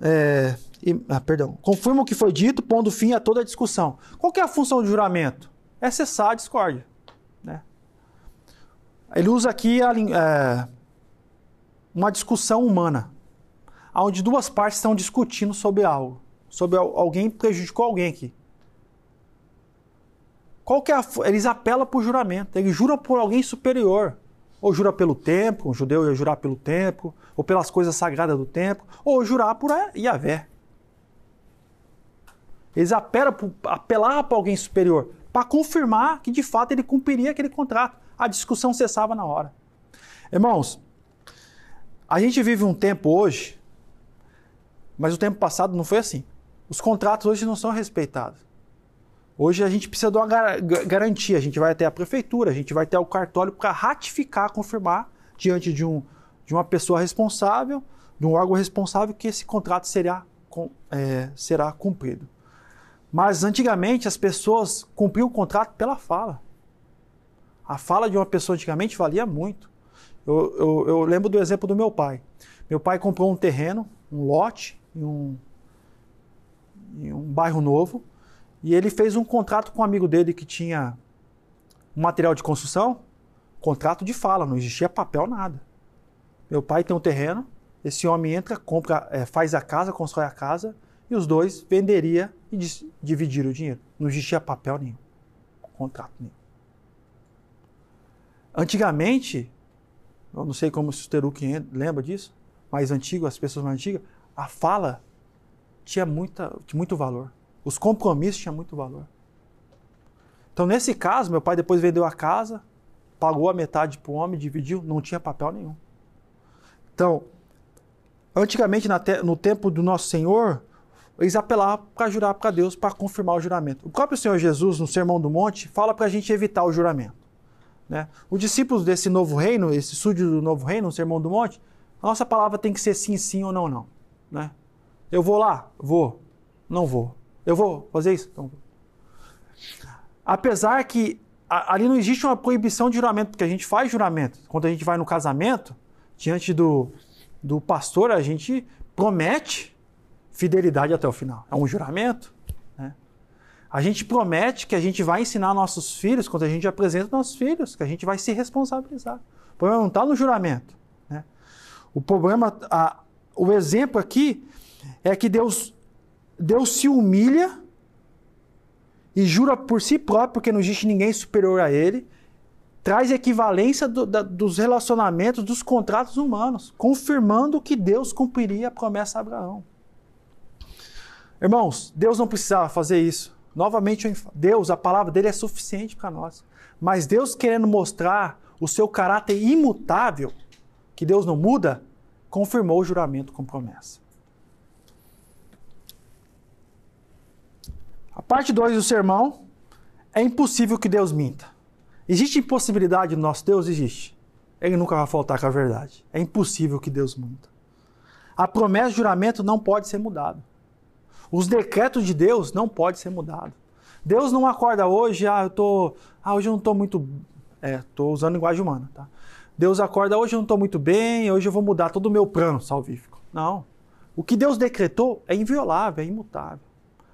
é, e, ah, perdão, confirma o que foi dito, pondo fim a toda a discussão. Qual é a função do juramento? é cessar a discórdia. Né? Ele usa aqui a, é, uma discussão humana, onde duas partes estão discutindo sobre algo, sobre alguém prejudicou alguém aqui. Qual que é a, eles apelam por juramento, ele jura por alguém superior. Ou jura pelo templo, um judeu ia jurar pelo templo, ou pelas coisas sagradas do templo, ou jurar por Yahvé. Eles apelam apelar para alguém superior, para confirmar que de fato ele cumpriria aquele contrato. A discussão cessava na hora. Irmãos, a gente vive um tempo hoje, mas o tempo passado não foi assim. Os contratos hoje não são respeitados. Hoje a gente precisa de uma garantia. A gente vai até a prefeitura, a gente vai até o cartório para ratificar, confirmar diante de, um, de uma pessoa responsável, de um órgão responsável, que esse contrato será, é, será cumprido. Mas antigamente as pessoas cumpriam o contrato pela fala. A fala de uma pessoa antigamente valia muito. Eu, eu, eu, lembro do exemplo do meu pai. Meu pai comprou um terreno, um lote, em um, em um bairro novo, e ele fez um contrato com um amigo dele que tinha um material de construção, contrato de fala, não existia papel, nada. Meu pai tem um terreno, esse homem entra, compra, é, faz a casa, constrói a casa, e os dois venderia e dividiram o dinheiro. Não existia papel nenhum, contrato nenhum. Antigamente, eu não sei como o Susteruki lembra disso, mais antigo, as pessoas mais antigas, a fala tinha, muita, tinha muito valor. Os compromissos tinham muito valor. Então, nesse caso, meu pai depois vendeu a casa, pagou a metade para o homem, dividiu, não tinha papel nenhum. Então, antigamente, no tempo do nosso Senhor, eles apelavam para jurar para Deus para confirmar o juramento. O próprio Senhor Jesus, no Sermão do Monte, fala para a gente evitar o juramento. Né? Os discípulos desse novo reino, esse súdito do novo reino, o Sermão do Monte, a nossa palavra tem que ser sim, sim ou não, não. Né? Eu vou lá? Vou. Não vou. Eu vou fazer isso? Então, apesar que ali não existe uma proibição de juramento, porque a gente faz juramento. Quando a gente vai no casamento, diante do, do pastor, a gente promete fidelidade até o final. É um juramento. A gente promete que a gente vai ensinar nossos filhos, quando a gente apresenta nossos filhos, que a gente vai se responsabilizar. O problema não está no juramento. Né? O problema, a, o exemplo aqui é que Deus, Deus se humilha e jura por si próprio, porque não existe ninguém superior a Ele, traz equivalência do, da, dos relacionamentos, dos contratos humanos, confirmando que Deus cumpriria a promessa a Abraão. Irmãos, Deus não precisava fazer isso. Novamente, Deus, a palavra dele é suficiente para nós. Mas Deus querendo mostrar o seu caráter imutável, que Deus não muda, confirmou o juramento com promessa. A parte 2 do sermão é impossível que Deus minta. Existe impossibilidade no nosso Deus? Existe. Ele nunca vai faltar com a verdade. É impossível que Deus minta. A promessa de juramento não pode ser mudada. Os decretos de Deus não podem ser mudados. Deus não acorda hoje, ah, eu tô, ah, hoje eu não estou muito, é, estou usando linguagem humana, tá? Deus acorda hoje eu não estou muito bem, hoje eu vou mudar todo o meu plano salvífico. Não. O que Deus decretou é inviolável, é imutável.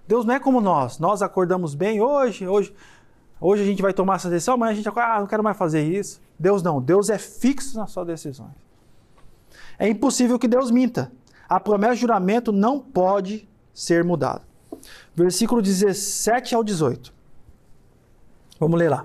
Deus não é como nós. Nós acordamos bem hoje, hoje, hoje a gente vai tomar essa decisão, amanhã a gente acorda, ah, não quero mais fazer isso. Deus não. Deus é fixo nas suas decisões. É impossível que Deus minta. A promessa de juramento não pode ser mudado. Versículo 17 ao 18. Vamos ler lá.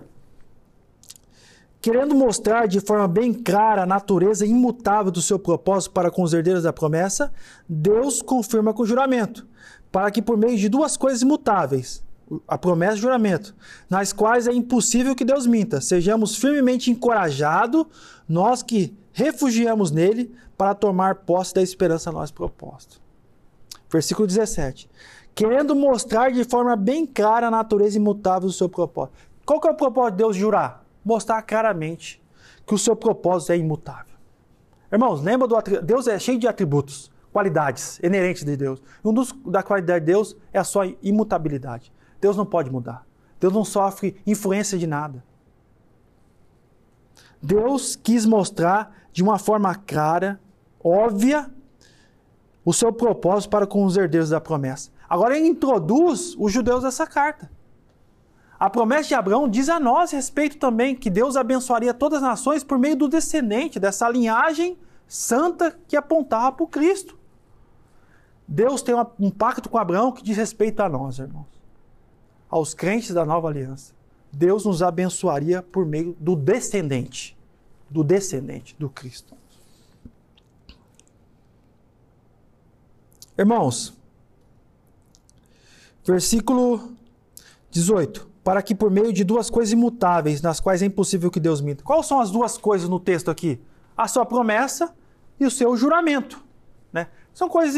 Querendo mostrar de forma bem clara a natureza imutável do seu propósito para com os herdeiros da promessa, Deus confirma com o juramento, para que por meio de duas coisas imutáveis, a promessa e o juramento, nas quais é impossível que Deus minta, sejamos firmemente encorajados, nós que refugiamos nele, para tomar posse da esperança a nós proposta. Versículo 17. Querendo mostrar de forma bem clara a natureza imutável do seu propósito. Qual que é o propósito de Deus jurar? Mostrar claramente que o seu propósito é imutável. Irmãos, lembra do atributo? Deus é cheio de atributos, qualidades inerentes de Deus. Um dos da qualidade de Deus é a sua imutabilidade. Deus não pode mudar. Deus não sofre influência de nada. Deus quis mostrar de uma forma clara, óbvia o seu propósito para com os herdeiros da promessa. Agora ele introduz os judeus essa carta. A promessa de Abraão diz a nós respeito também que Deus abençoaria todas as nações por meio do descendente, dessa linhagem santa que apontava para o Cristo. Deus tem um pacto com Abraão que diz respeito a nós, irmãos, aos crentes da nova aliança. Deus nos abençoaria por meio do descendente, do descendente do Cristo. Irmãos, versículo 18. Para que por meio de duas coisas imutáveis, nas quais é impossível que Deus minta. Quais são as duas coisas no texto aqui? A sua promessa e o seu juramento. Né? São coisas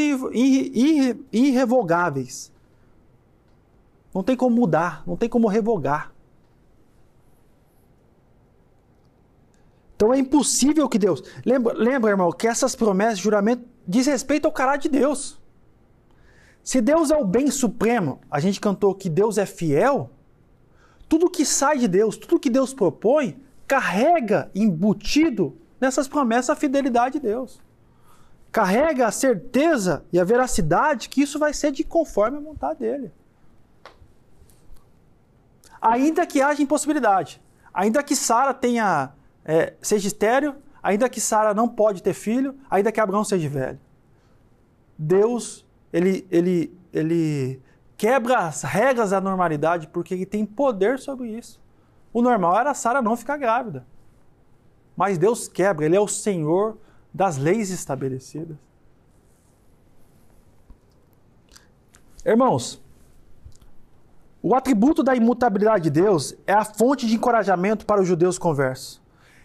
irrevogáveis. Não tem como mudar, não tem como revogar. Então é impossível que Deus. Lembra, lembra, irmão, que essas promessas juramento diz respeito ao caráter de Deus. Se Deus é o bem supremo, a gente cantou que Deus é fiel, tudo que sai de Deus, tudo que Deus propõe, carrega embutido nessas promessas a fidelidade de Deus. Carrega a certeza e a veracidade que isso vai ser de conforme a vontade dele. Ainda que haja impossibilidade, ainda que Sara tenha é, seja estéreo, ainda que Sara não pode ter filho, ainda que Abraão seja velho. Deus, ele, ele, ele quebra as regras da normalidade porque ele tem poder sobre isso. O normal era Sara não ficar grávida. Mas Deus quebra, ele é o Senhor das leis estabelecidas. Irmãos, o atributo da imutabilidade de Deus é a fonte de encorajamento para os judeus conversos.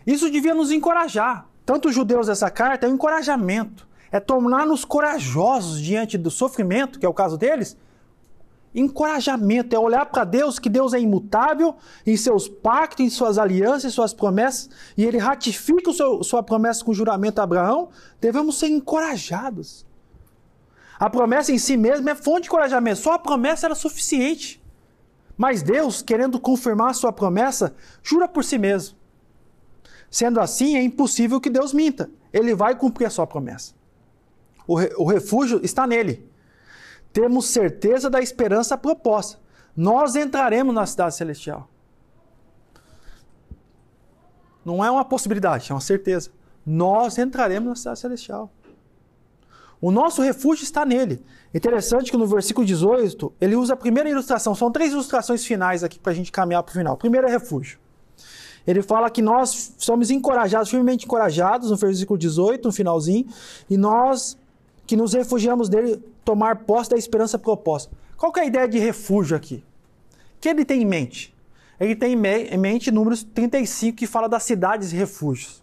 Isso devia nos encorajar. Tanto os judeus dessa carta é um encorajamento. É tornar-nos corajosos diante do sofrimento, que é o caso deles. Encorajamento é olhar para Deus, que Deus é imutável em seus pactos, em suas alianças, em suas promessas, e ele ratifica seu, sua promessa com o juramento a Abraão. Devemos ser encorajados. A promessa em si mesma é fonte de encorajamento. Só a promessa era suficiente. Mas Deus, querendo confirmar sua promessa, jura por si mesmo. Sendo assim, é impossível que Deus minta. Ele vai cumprir a sua promessa. O, re, o refúgio está nele. Temos certeza da esperança proposta. Nós entraremos na cidade celestial. Não é uma possibilidade, é uma certeza. Nós entraremos na cidade celestial. O nosso refúgio está nele. Interessante que no versículo 18, ele usa a primeira ilustração. São três ilustrações finais aqui para a gente caminhar para o final. Primeiro é refúgio. Ele fala que nós somos encorajados, firmemente encorajados, no versículo 18, no finalzinho, e nós que nos refugiamos dele tomar posse da esperança proposta. Qual que é a ideia de refúgio aqui? O que ele tem em mente? Ele tem em mente números 35 que fala das cidades e refúgios.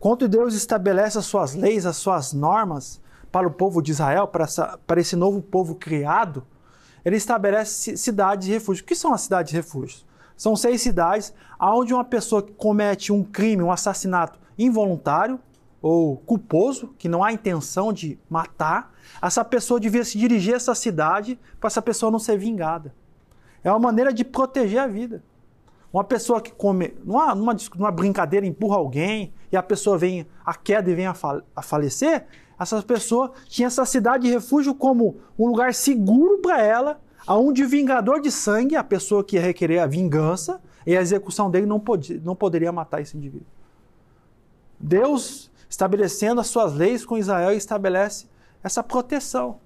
Quando Deus estabelece as suas leis, as suas normas para o povo de Israel, para, essa, para esse novo povo criado, ele estabelece cidades e refúgios. O que são as cidades e refúgios? São seis cidades onde uma pessoa que comete um crime, um assassinato involuntário ou culposo, que não há intenção de matar, essa pessoa devia se dirigir a essa cidade para essa pessoa não ser vingada. É uma maneira de proteger a vida. Uma pessoa que come, numa, numa, numa brincadeira, empurra alguém e a pessoa vem a queda e vem a, a falecer, essa pessoa tinha essa cidade de refúgio como um lugar seguro para ela aonde o vingador de sangue, a pessoa que ia requerer a vingança e a execução dele, não, podia, não poderia matar esse indivíduo. Deus, estabelecendo as suas leis com Israel, estabelece essa proteção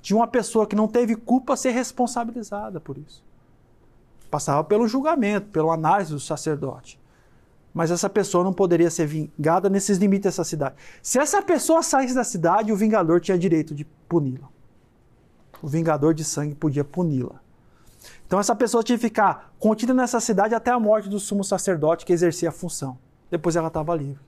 de uma pessoa que não teve culpa ser responsabilizada por isso. Passava pelo julgamento, pela análise do sacerdote. Mas essa pessoa não poderia ser vingada nesses limites dessa cidade. Se essa pessoa saísse da cidade, o vingador tinha direito de puni-la o vingador de sangue podia puni-la. Então essa pessoa tinha que ficar contida nessa cidade até a morte do sumo sacerdote que exercia a função. Depois ela estava livre.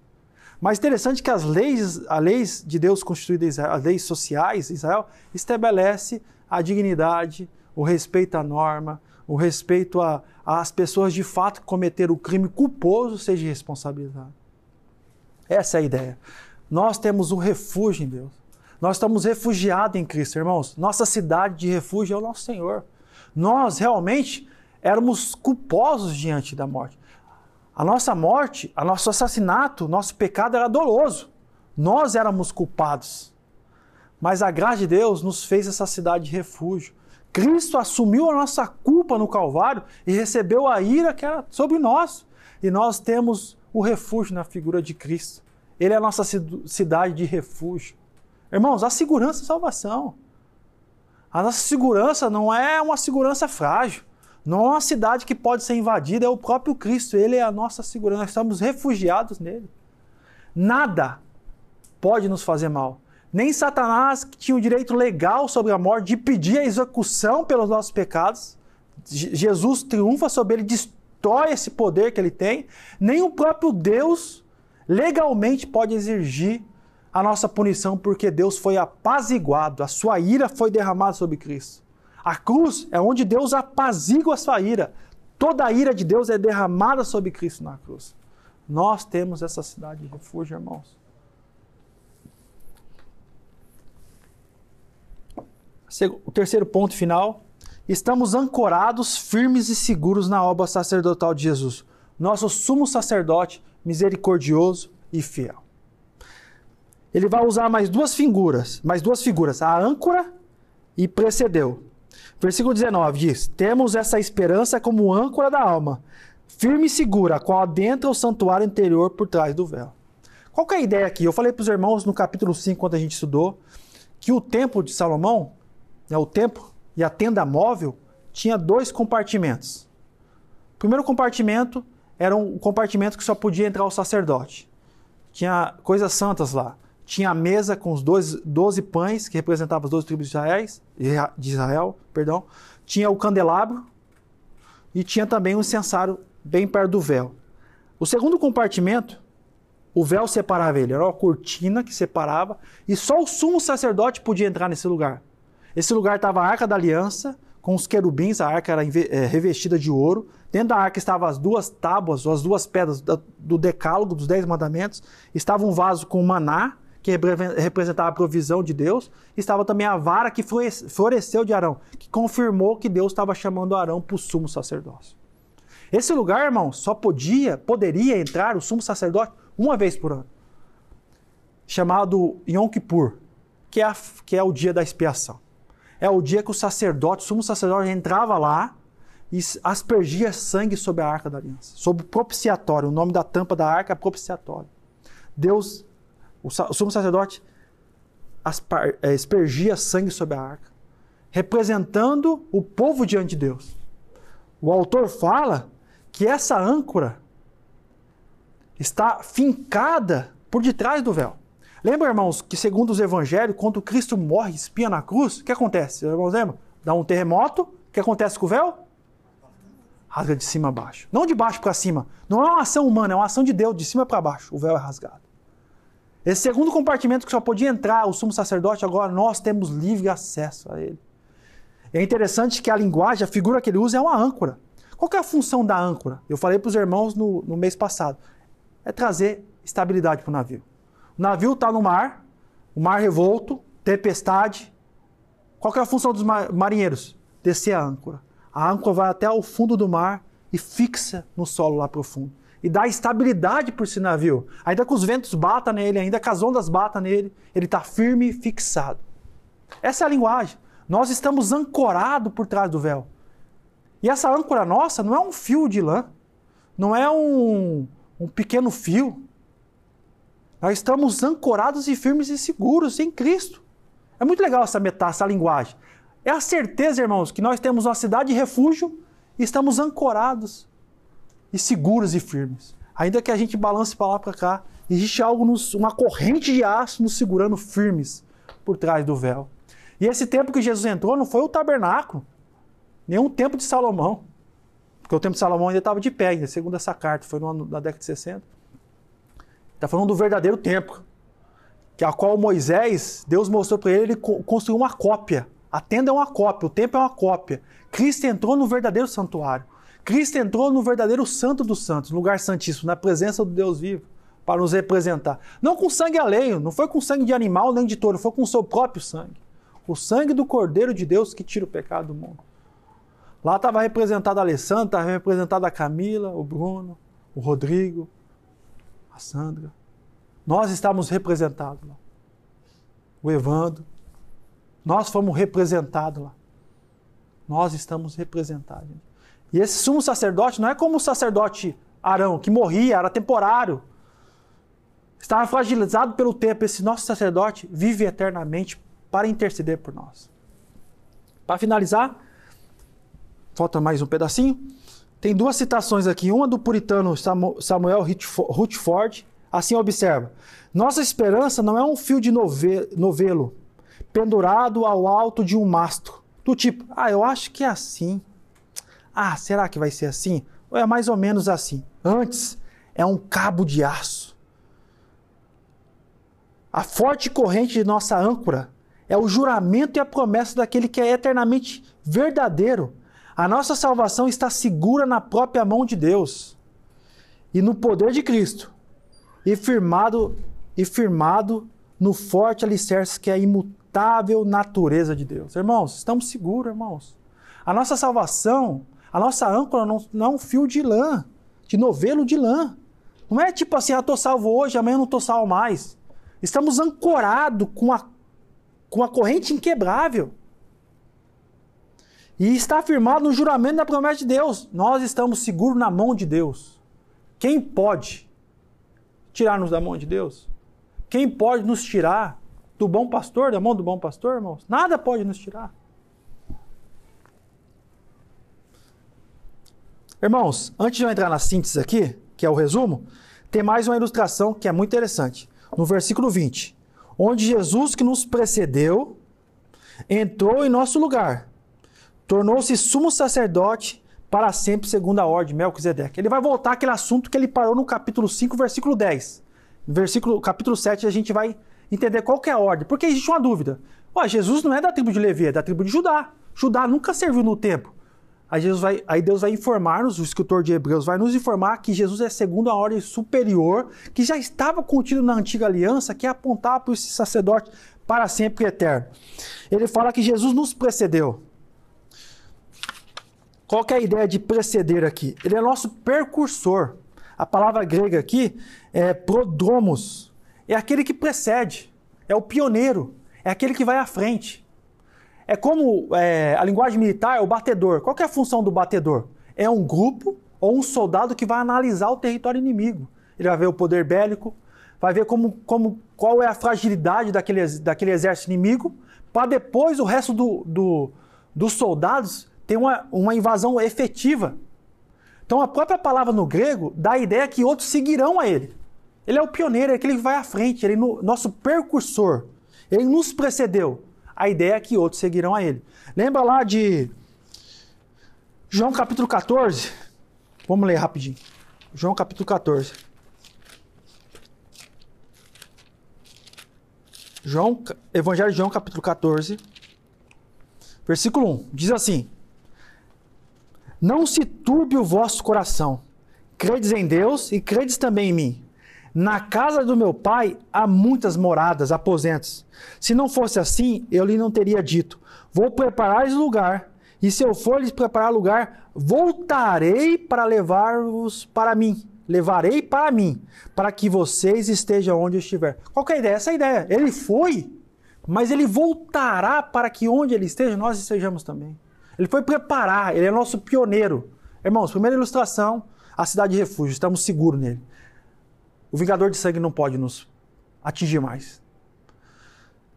Mas interessante que as leis, as leis de Deus constituídas, as leis sociais de Israel, estabelece a dignidade, o respeito à norma, o respeito às pessoas de fato que cometeram o crime culposo seja responsabilizado. Essa é a ideia. Nós temos um refúgio em Deus. Nós estamos refugiados em Cristo, irmãos. Nossa cidade de refúgio é o nosso Senhor. Nós realmente éramos culposos diante da morte. A nossa morte, o nosso assassinato, nosso pecado era doloso. Nós éramos culpados. Mas a graça de Deus nos fez essa cidade de refúgio. Cristo assumiu a nossa culpa no Calvário e recebeu a ira que era sobre nós. E nós temos o refúgio na figura de Cristo. Ele é a nossa cidade de refúgio. Irmãos, a segurança é salvação. A nossa segurança não é uma segurança frágil. Uma cidade que pode ser invadida, é o próprio Cristo. Ele é a nossa segurança. Nós estamos refugiados nele. Nada pode nos fazer mal. Nem Satanás, que tinha o direito legal sobre a morte de pedir a execução pelos nossos pecados. Jesus triunfa sobre ele, destrói esse poder que ele tem. Nem o próprio Deus legalmente pode exigir a nossa punição, porque Deus foi apaziguado, a sua ira foi derramada sobre Cristo. A cruz é onde Deus apazigua a sua ira. Toda a ira de Deus é derramada sobre Cristo na cruz. Nós temos essa cidade de refúgio, irmãos. O terceiro ponto final, estamos ancorados, firmes e seguros na obra sacerdotal de Jesus, nosso sumo sacerdote misericordioso e fiel. Ele vai usar mais duas figuras, mais duas figuras, a âncora e precedeu. Versículo 19 diz: Temos essa esperança como âncora da alma, firme e segura, a qual adentra o santuário interior por trás do véu. Qual é a ideia aqui? Eu falei para os irmãos no capítulo 5, quando a gente estudou, que o templo de Salomão né, o templo e a tenda móvel tinha dois compartimentos. O primeiro compartimento era um compartimento que só podia entrar o sacerdote. Tinha coisas santas lá. Tinha a mesa com os dois, 12 pães, que representavam as 12 tribos de Israel, de Israel perdão. Tinha o candelabro e tinha também um incensário bem perto do véu. O segundo compartimento, o véu separava ele. Era uma cortina que separava e só o sumo sacerdote podia entrar nesse lugar. Esse lugar estava a Arca da Aliança, com os querubins, a arca era é, revestida de ouro. Dentro da arca estavam as duas tábuas, ou as duas pedras do decálogo, dos Dez Mandamentos. Estava um vaso com maná, que representava a provisão de Deus. Estava também a vara que floresceu de Arão, que confirmou que Deus estava chamando Arão para o sumo sacerdócio. Esse lugar, irmão, só podia, poderia entrar o sumo sacerdote uma vez por ano, chamado Yom Kippur, que é, a, que é o dia da expiação é o dia que o sacerdote, o sumo sacerdote, entrava lá e aspergia sangue sobre a arca da aliança, sobre o propiciatório. O nome da tampa da arca é propiciatório. Deus, o sumo sacerdote, é, aspergia sangue sobre a arca, representando o povo diante de Deus. O autor fala que essa âncora está fincada por detrás do véu. Lembra, irmãos, que segundo os evangelhos, quando Cristo morre, espia na cruz, o que acontece? Irmãos, lembra? Dá um terremoto, o que acontece com o véu? Rasga de cima a baixo. Não de baixo para cima. Não é uma ação humana, é uma ação de Deus, de cima para baixo. O véu é rasgado. Esse segundo compartimento que só podia entrar o sumo sacerdote, agora nós temos livre acesso a ele. É interessante que a linguagem, a figura que ele usa é uma âncora. Qual é a função da âncora? Eu falei para os irmãos no, no mês passado. É trazer estabilidade para o navio. O navio está no mar, o mar revolto, tempestade. Qual é a função dos marinheiros? Descer a âncora. A âncora vai até o fundo do mar e fixa no solo lá profundo. E dá estabilidade para esse navio. Ainda que os ventos batam nele, ainda que as ondas batam nele, ele está firme e fixado. Essa é a linguagem. Nós estamos ancorados por trás do véu. E essa âncora nossa não é um fio de lã, não é um, um pequeno fio, nós estamos ancorados e firmes e seguros em Cristo. É muito legal essa metáfora, essa linguagem. É a certeza, irmãos, que nós temos uma cidade de refúgio e estamos ancorados e seguros e firmes. Ainda que a gente balance para lá para cá, existe algo, nos, uma corrente de aço nos segurando firmes por trás do véu. E esse tempo que Jesus entrou não foi o tabernáculo, nem o tempo de Salomão. Porque o tempo de Salomão ainda estava de pé, segundo essa carta, foi na década de 60. Está falando do verdadeiro templo, que a qual Moisés, Deus mostrou para ele, ele construiu uma cópia. A tenda é uma cópia, o templo é uma cópia. Cristo entrou no verdadeiro santuário. Cristo entrou no verdadeiro santo dos santos, lugar santíssimo, na presença do Deus vivo, para nos representar. Não com sangue alheio, não foi com sangue de animal nem de touro, foi com o seu próprio sangue. O sangue do Cordeiro de Deus que tira o pecado do mundo. Lá estava representada a Alessandra, estava representada a Camila, o Bruno, o Rodrigo, a Sandra. Nós estávamos representados lá. O Evandro. Nós fomos representados lá. Nós estamos representados. E esse sumo sacerdote não é como o sacerdote Arão, que morria, era temporário. Estava fragilizado pelo tempo. Esse nosso sacerdote vive eternamente para interceder por nós. Para finalizar, falta mais um pedacinho. Tem duas citações aqui, uma do puritano Samuel Rutherford, assim observa: Nossa esperança não é um fio de novelo pendurado ao alto de um mastro, do tipo, ah, eu acho que é assim. Ah, será que vai ser assim? Ou é mais ou menos assim? Antes, é um cabo de aço. A forte corrente de nossa âncora é o juramento e a promessa daquele que é eternamente verdadeiro. A nossa salvação está segura na própria mão de Deus e no poder de Cristo, e firmado e firmado no forte alicerce que é a imutável natureza de Deus. Irmãos, estamos seguros, irmãos. A nossa salvação, a nossa âncora não, não é um fio de lã, de novelo de lã. Não é tipo assim, ah, estou salvo hoje, amanhã não estou salvo mais. Estamos ancorados com a com a corrente inquebrável. E está afirmado no juramento da promessa de Deus. Nós estamos seguros na mão de Deus. Quem pode tirar-nos da mão de Deus? Quem pode nos tirar do bom pastor, da mão do bom pastor, irmãos? Nada pode nos tirar. Irmãos, antes de eu entrar na síntese aqui, que é o resumo, tem mais uma ilustração que é muito interessante. No versículo 20 onde Jesus, que nos precedeu, entrou em nosso lugar, tornou-se sumo sacerdote para sempre, segundo a ordem de Melquisedeque. Ele vai voltar àquele assunto que ele parou no capítulo 5, versículo 10. No versículo, capítulo 7, a gente vai entender qual que é a ordem. Porque existe uma dúvida. Ó, Jesus não é da tribo de Levi, é da tribo de Judá. Judá nunca serviu no templo. Aí, Jesus vai, aí Deus vai informar-nos, o escritor de Hebreus vai nos informar que Jesus é segundo a ordem superior, que já estava contido na antiga aliança, que é apontar para esse sacerdote para sempre eterno. Ele fala que Jesus nos precedeu. Qual é a ideia de preceder aqui? Ele é nosso percursor. A palavra grega aqui é prodromos. É aquele que precede, é o pioneiro, é aquele que vai à frente. É como é, a linguagem militar, é o batedor. Qual é a função do batedor? É um grupo ou um soldado que vai analisar o território inimigo. Ele vai ver o poder bélico, vai ver como, como, qual é a fragilidade daquele, daquele exército inimigo, para depois o resto do, do, dos soldados ter uma, uma invasão efetiva. Então a própria palavra no grego dá a ideia que outros seguirão a ele. Ele é o pioneiro, é aquele que vai à frente, ele é no, nosso percursor. Ele nos precedeu a ideia é que outros seguirão a ele. Lembra lá de João capítulo 14? Vamos ler rapidinho. João capítulo 14. João, Evangelho de João capítulo 14, versículo 1. Diz assim: Não se turbe o vosso coração. Credes em Deus e credes também em mim. Na casa do meu pai há muitas moradas, aposentos. Se não fosse assim, eu lhe não teria dito: Vou preparar-lhes lugar, e se eu for lhes preparar lugar, voltarei para levar-vos para mim. Levarei para mim, para que vocês estejam onde eu estiver. Qual é a ideia? Essa é a ideia. Ele foi, mas ele voltará para que onde ele esteja, nós estejamos também. Ele foi preparar, ele é nosso pioneiro. Irmãos, primeira ilustração, a cidade de refúgio, estamos seguros nele. O vingador de sangue não pode nos atingir mais.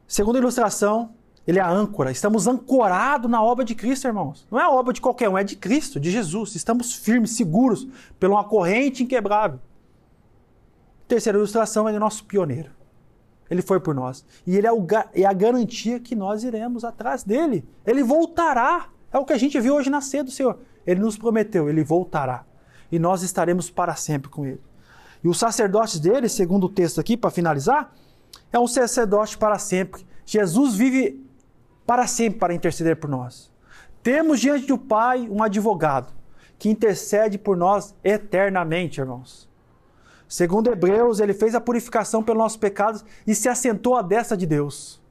Segunda ilustração, ele é a âncora. Estamos ancorados na obra de Cristo, irmãos. Não é a obra de qualquer um, é de Cristo, de Jesus. Estamos firmes, seguros, pela uma corrente inquebrável. Terceira ilustração, ele é nosso pioneiro. Ele foi por nós. E ele é, o, é a garantia que nós iremos atrás dele. Ele voltará. É o que a gente viu hoje nascer do Senhor. Ele nos prometeu, ele voltará. E nós estaremos para sempre com ele. E os sacerdotes dele, segundo o texto aqui, para finalizar, é um sacerdote para sempre. Jesus vive para sempre para interceder por nós. Temos diante do Pai um advogado que intercede por nós eternamente, irmãos. Segundo Hebreus, ele fez a purificação pelos nossos pecados e se assentou à destra de Deus.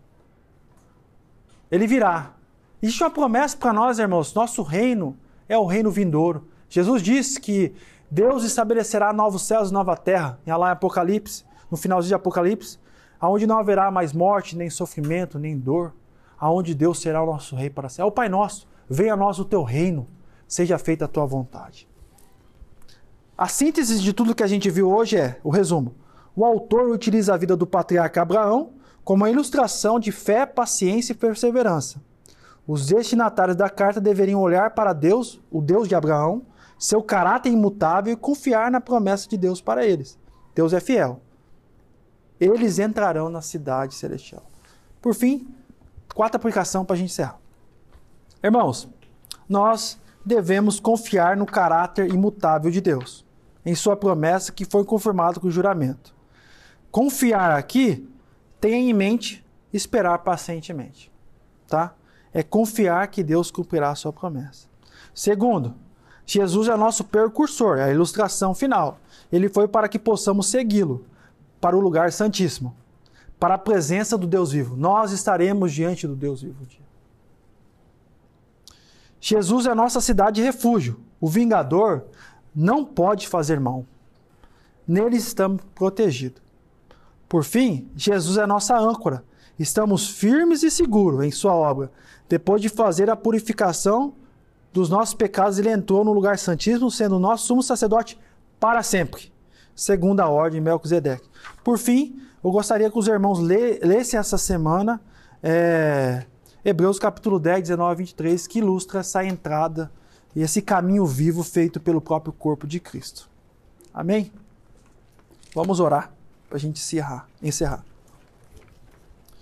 Ele virá. Existe uma promessa para nós, irmãos. Nosso reino é o reino vindouro. Jesus disse que Deus estabelecerá novos céus e nova terra, lá em Apocalipse, no finalzinho de Apocalipse, aonde não haverá mais morte, nem sofrimento, nem dor, aonde Deus será o nosso rei para sempre. É o Pai Nosso. venha a nós o teu reino, seja feita a tua vontade. A síntese de tudo que a gente viu hoje é o resumo. O autor utiliza a vida do patriarca Abraão como uma ilustração de fé, paciência e perseverança. Os destinatários da carta deveriam olhar para Deus, o Deus de Abraão, seu caráter imutável e confiar na promessa de Deus para eles. Deus é fiel. Eles entrarão na cidade celestial. Por fim, quarta aplicação para a gente encerrar. Irmãos, nós devemos confiar no caráter imutável de Deus, em sua promessa que foi confirmada com o juramento. Confiar aqui, tenha em mente esperar pacientemente, tá? É confiar que Deus cumprirá a sua promessa. Segundo, Jesus é nosso percursor, é a ilustração final. Ele foi para que possamos segui-lo para o lugar santíssimo, para a presença do Deus vivo. Nós estaremos diante do Deus vivo. Jesus é nossa cidade de refúgio. O vingador não pode fazer mal. Nele estamos protegidos. Por fim, Jesus é nossa âncora. Estamos firmes e seguros em Sua obra. Depois de fazer a purificação dos nossos pecados, ele entrou no lugar santíssimo, sendo nosso sumo sacerdote para sempre, segundo a ordem de Melquisedeque. Por fim, eu gostaria que os irmãos lessem essa semana é, Hebreus capítulo 10, 19 a 23, que ilustra essa entrada e esse caminho vivo feito pelo próprio corpo de Cristo. Amém? Vamos orar para a gente encerrar. encerrar.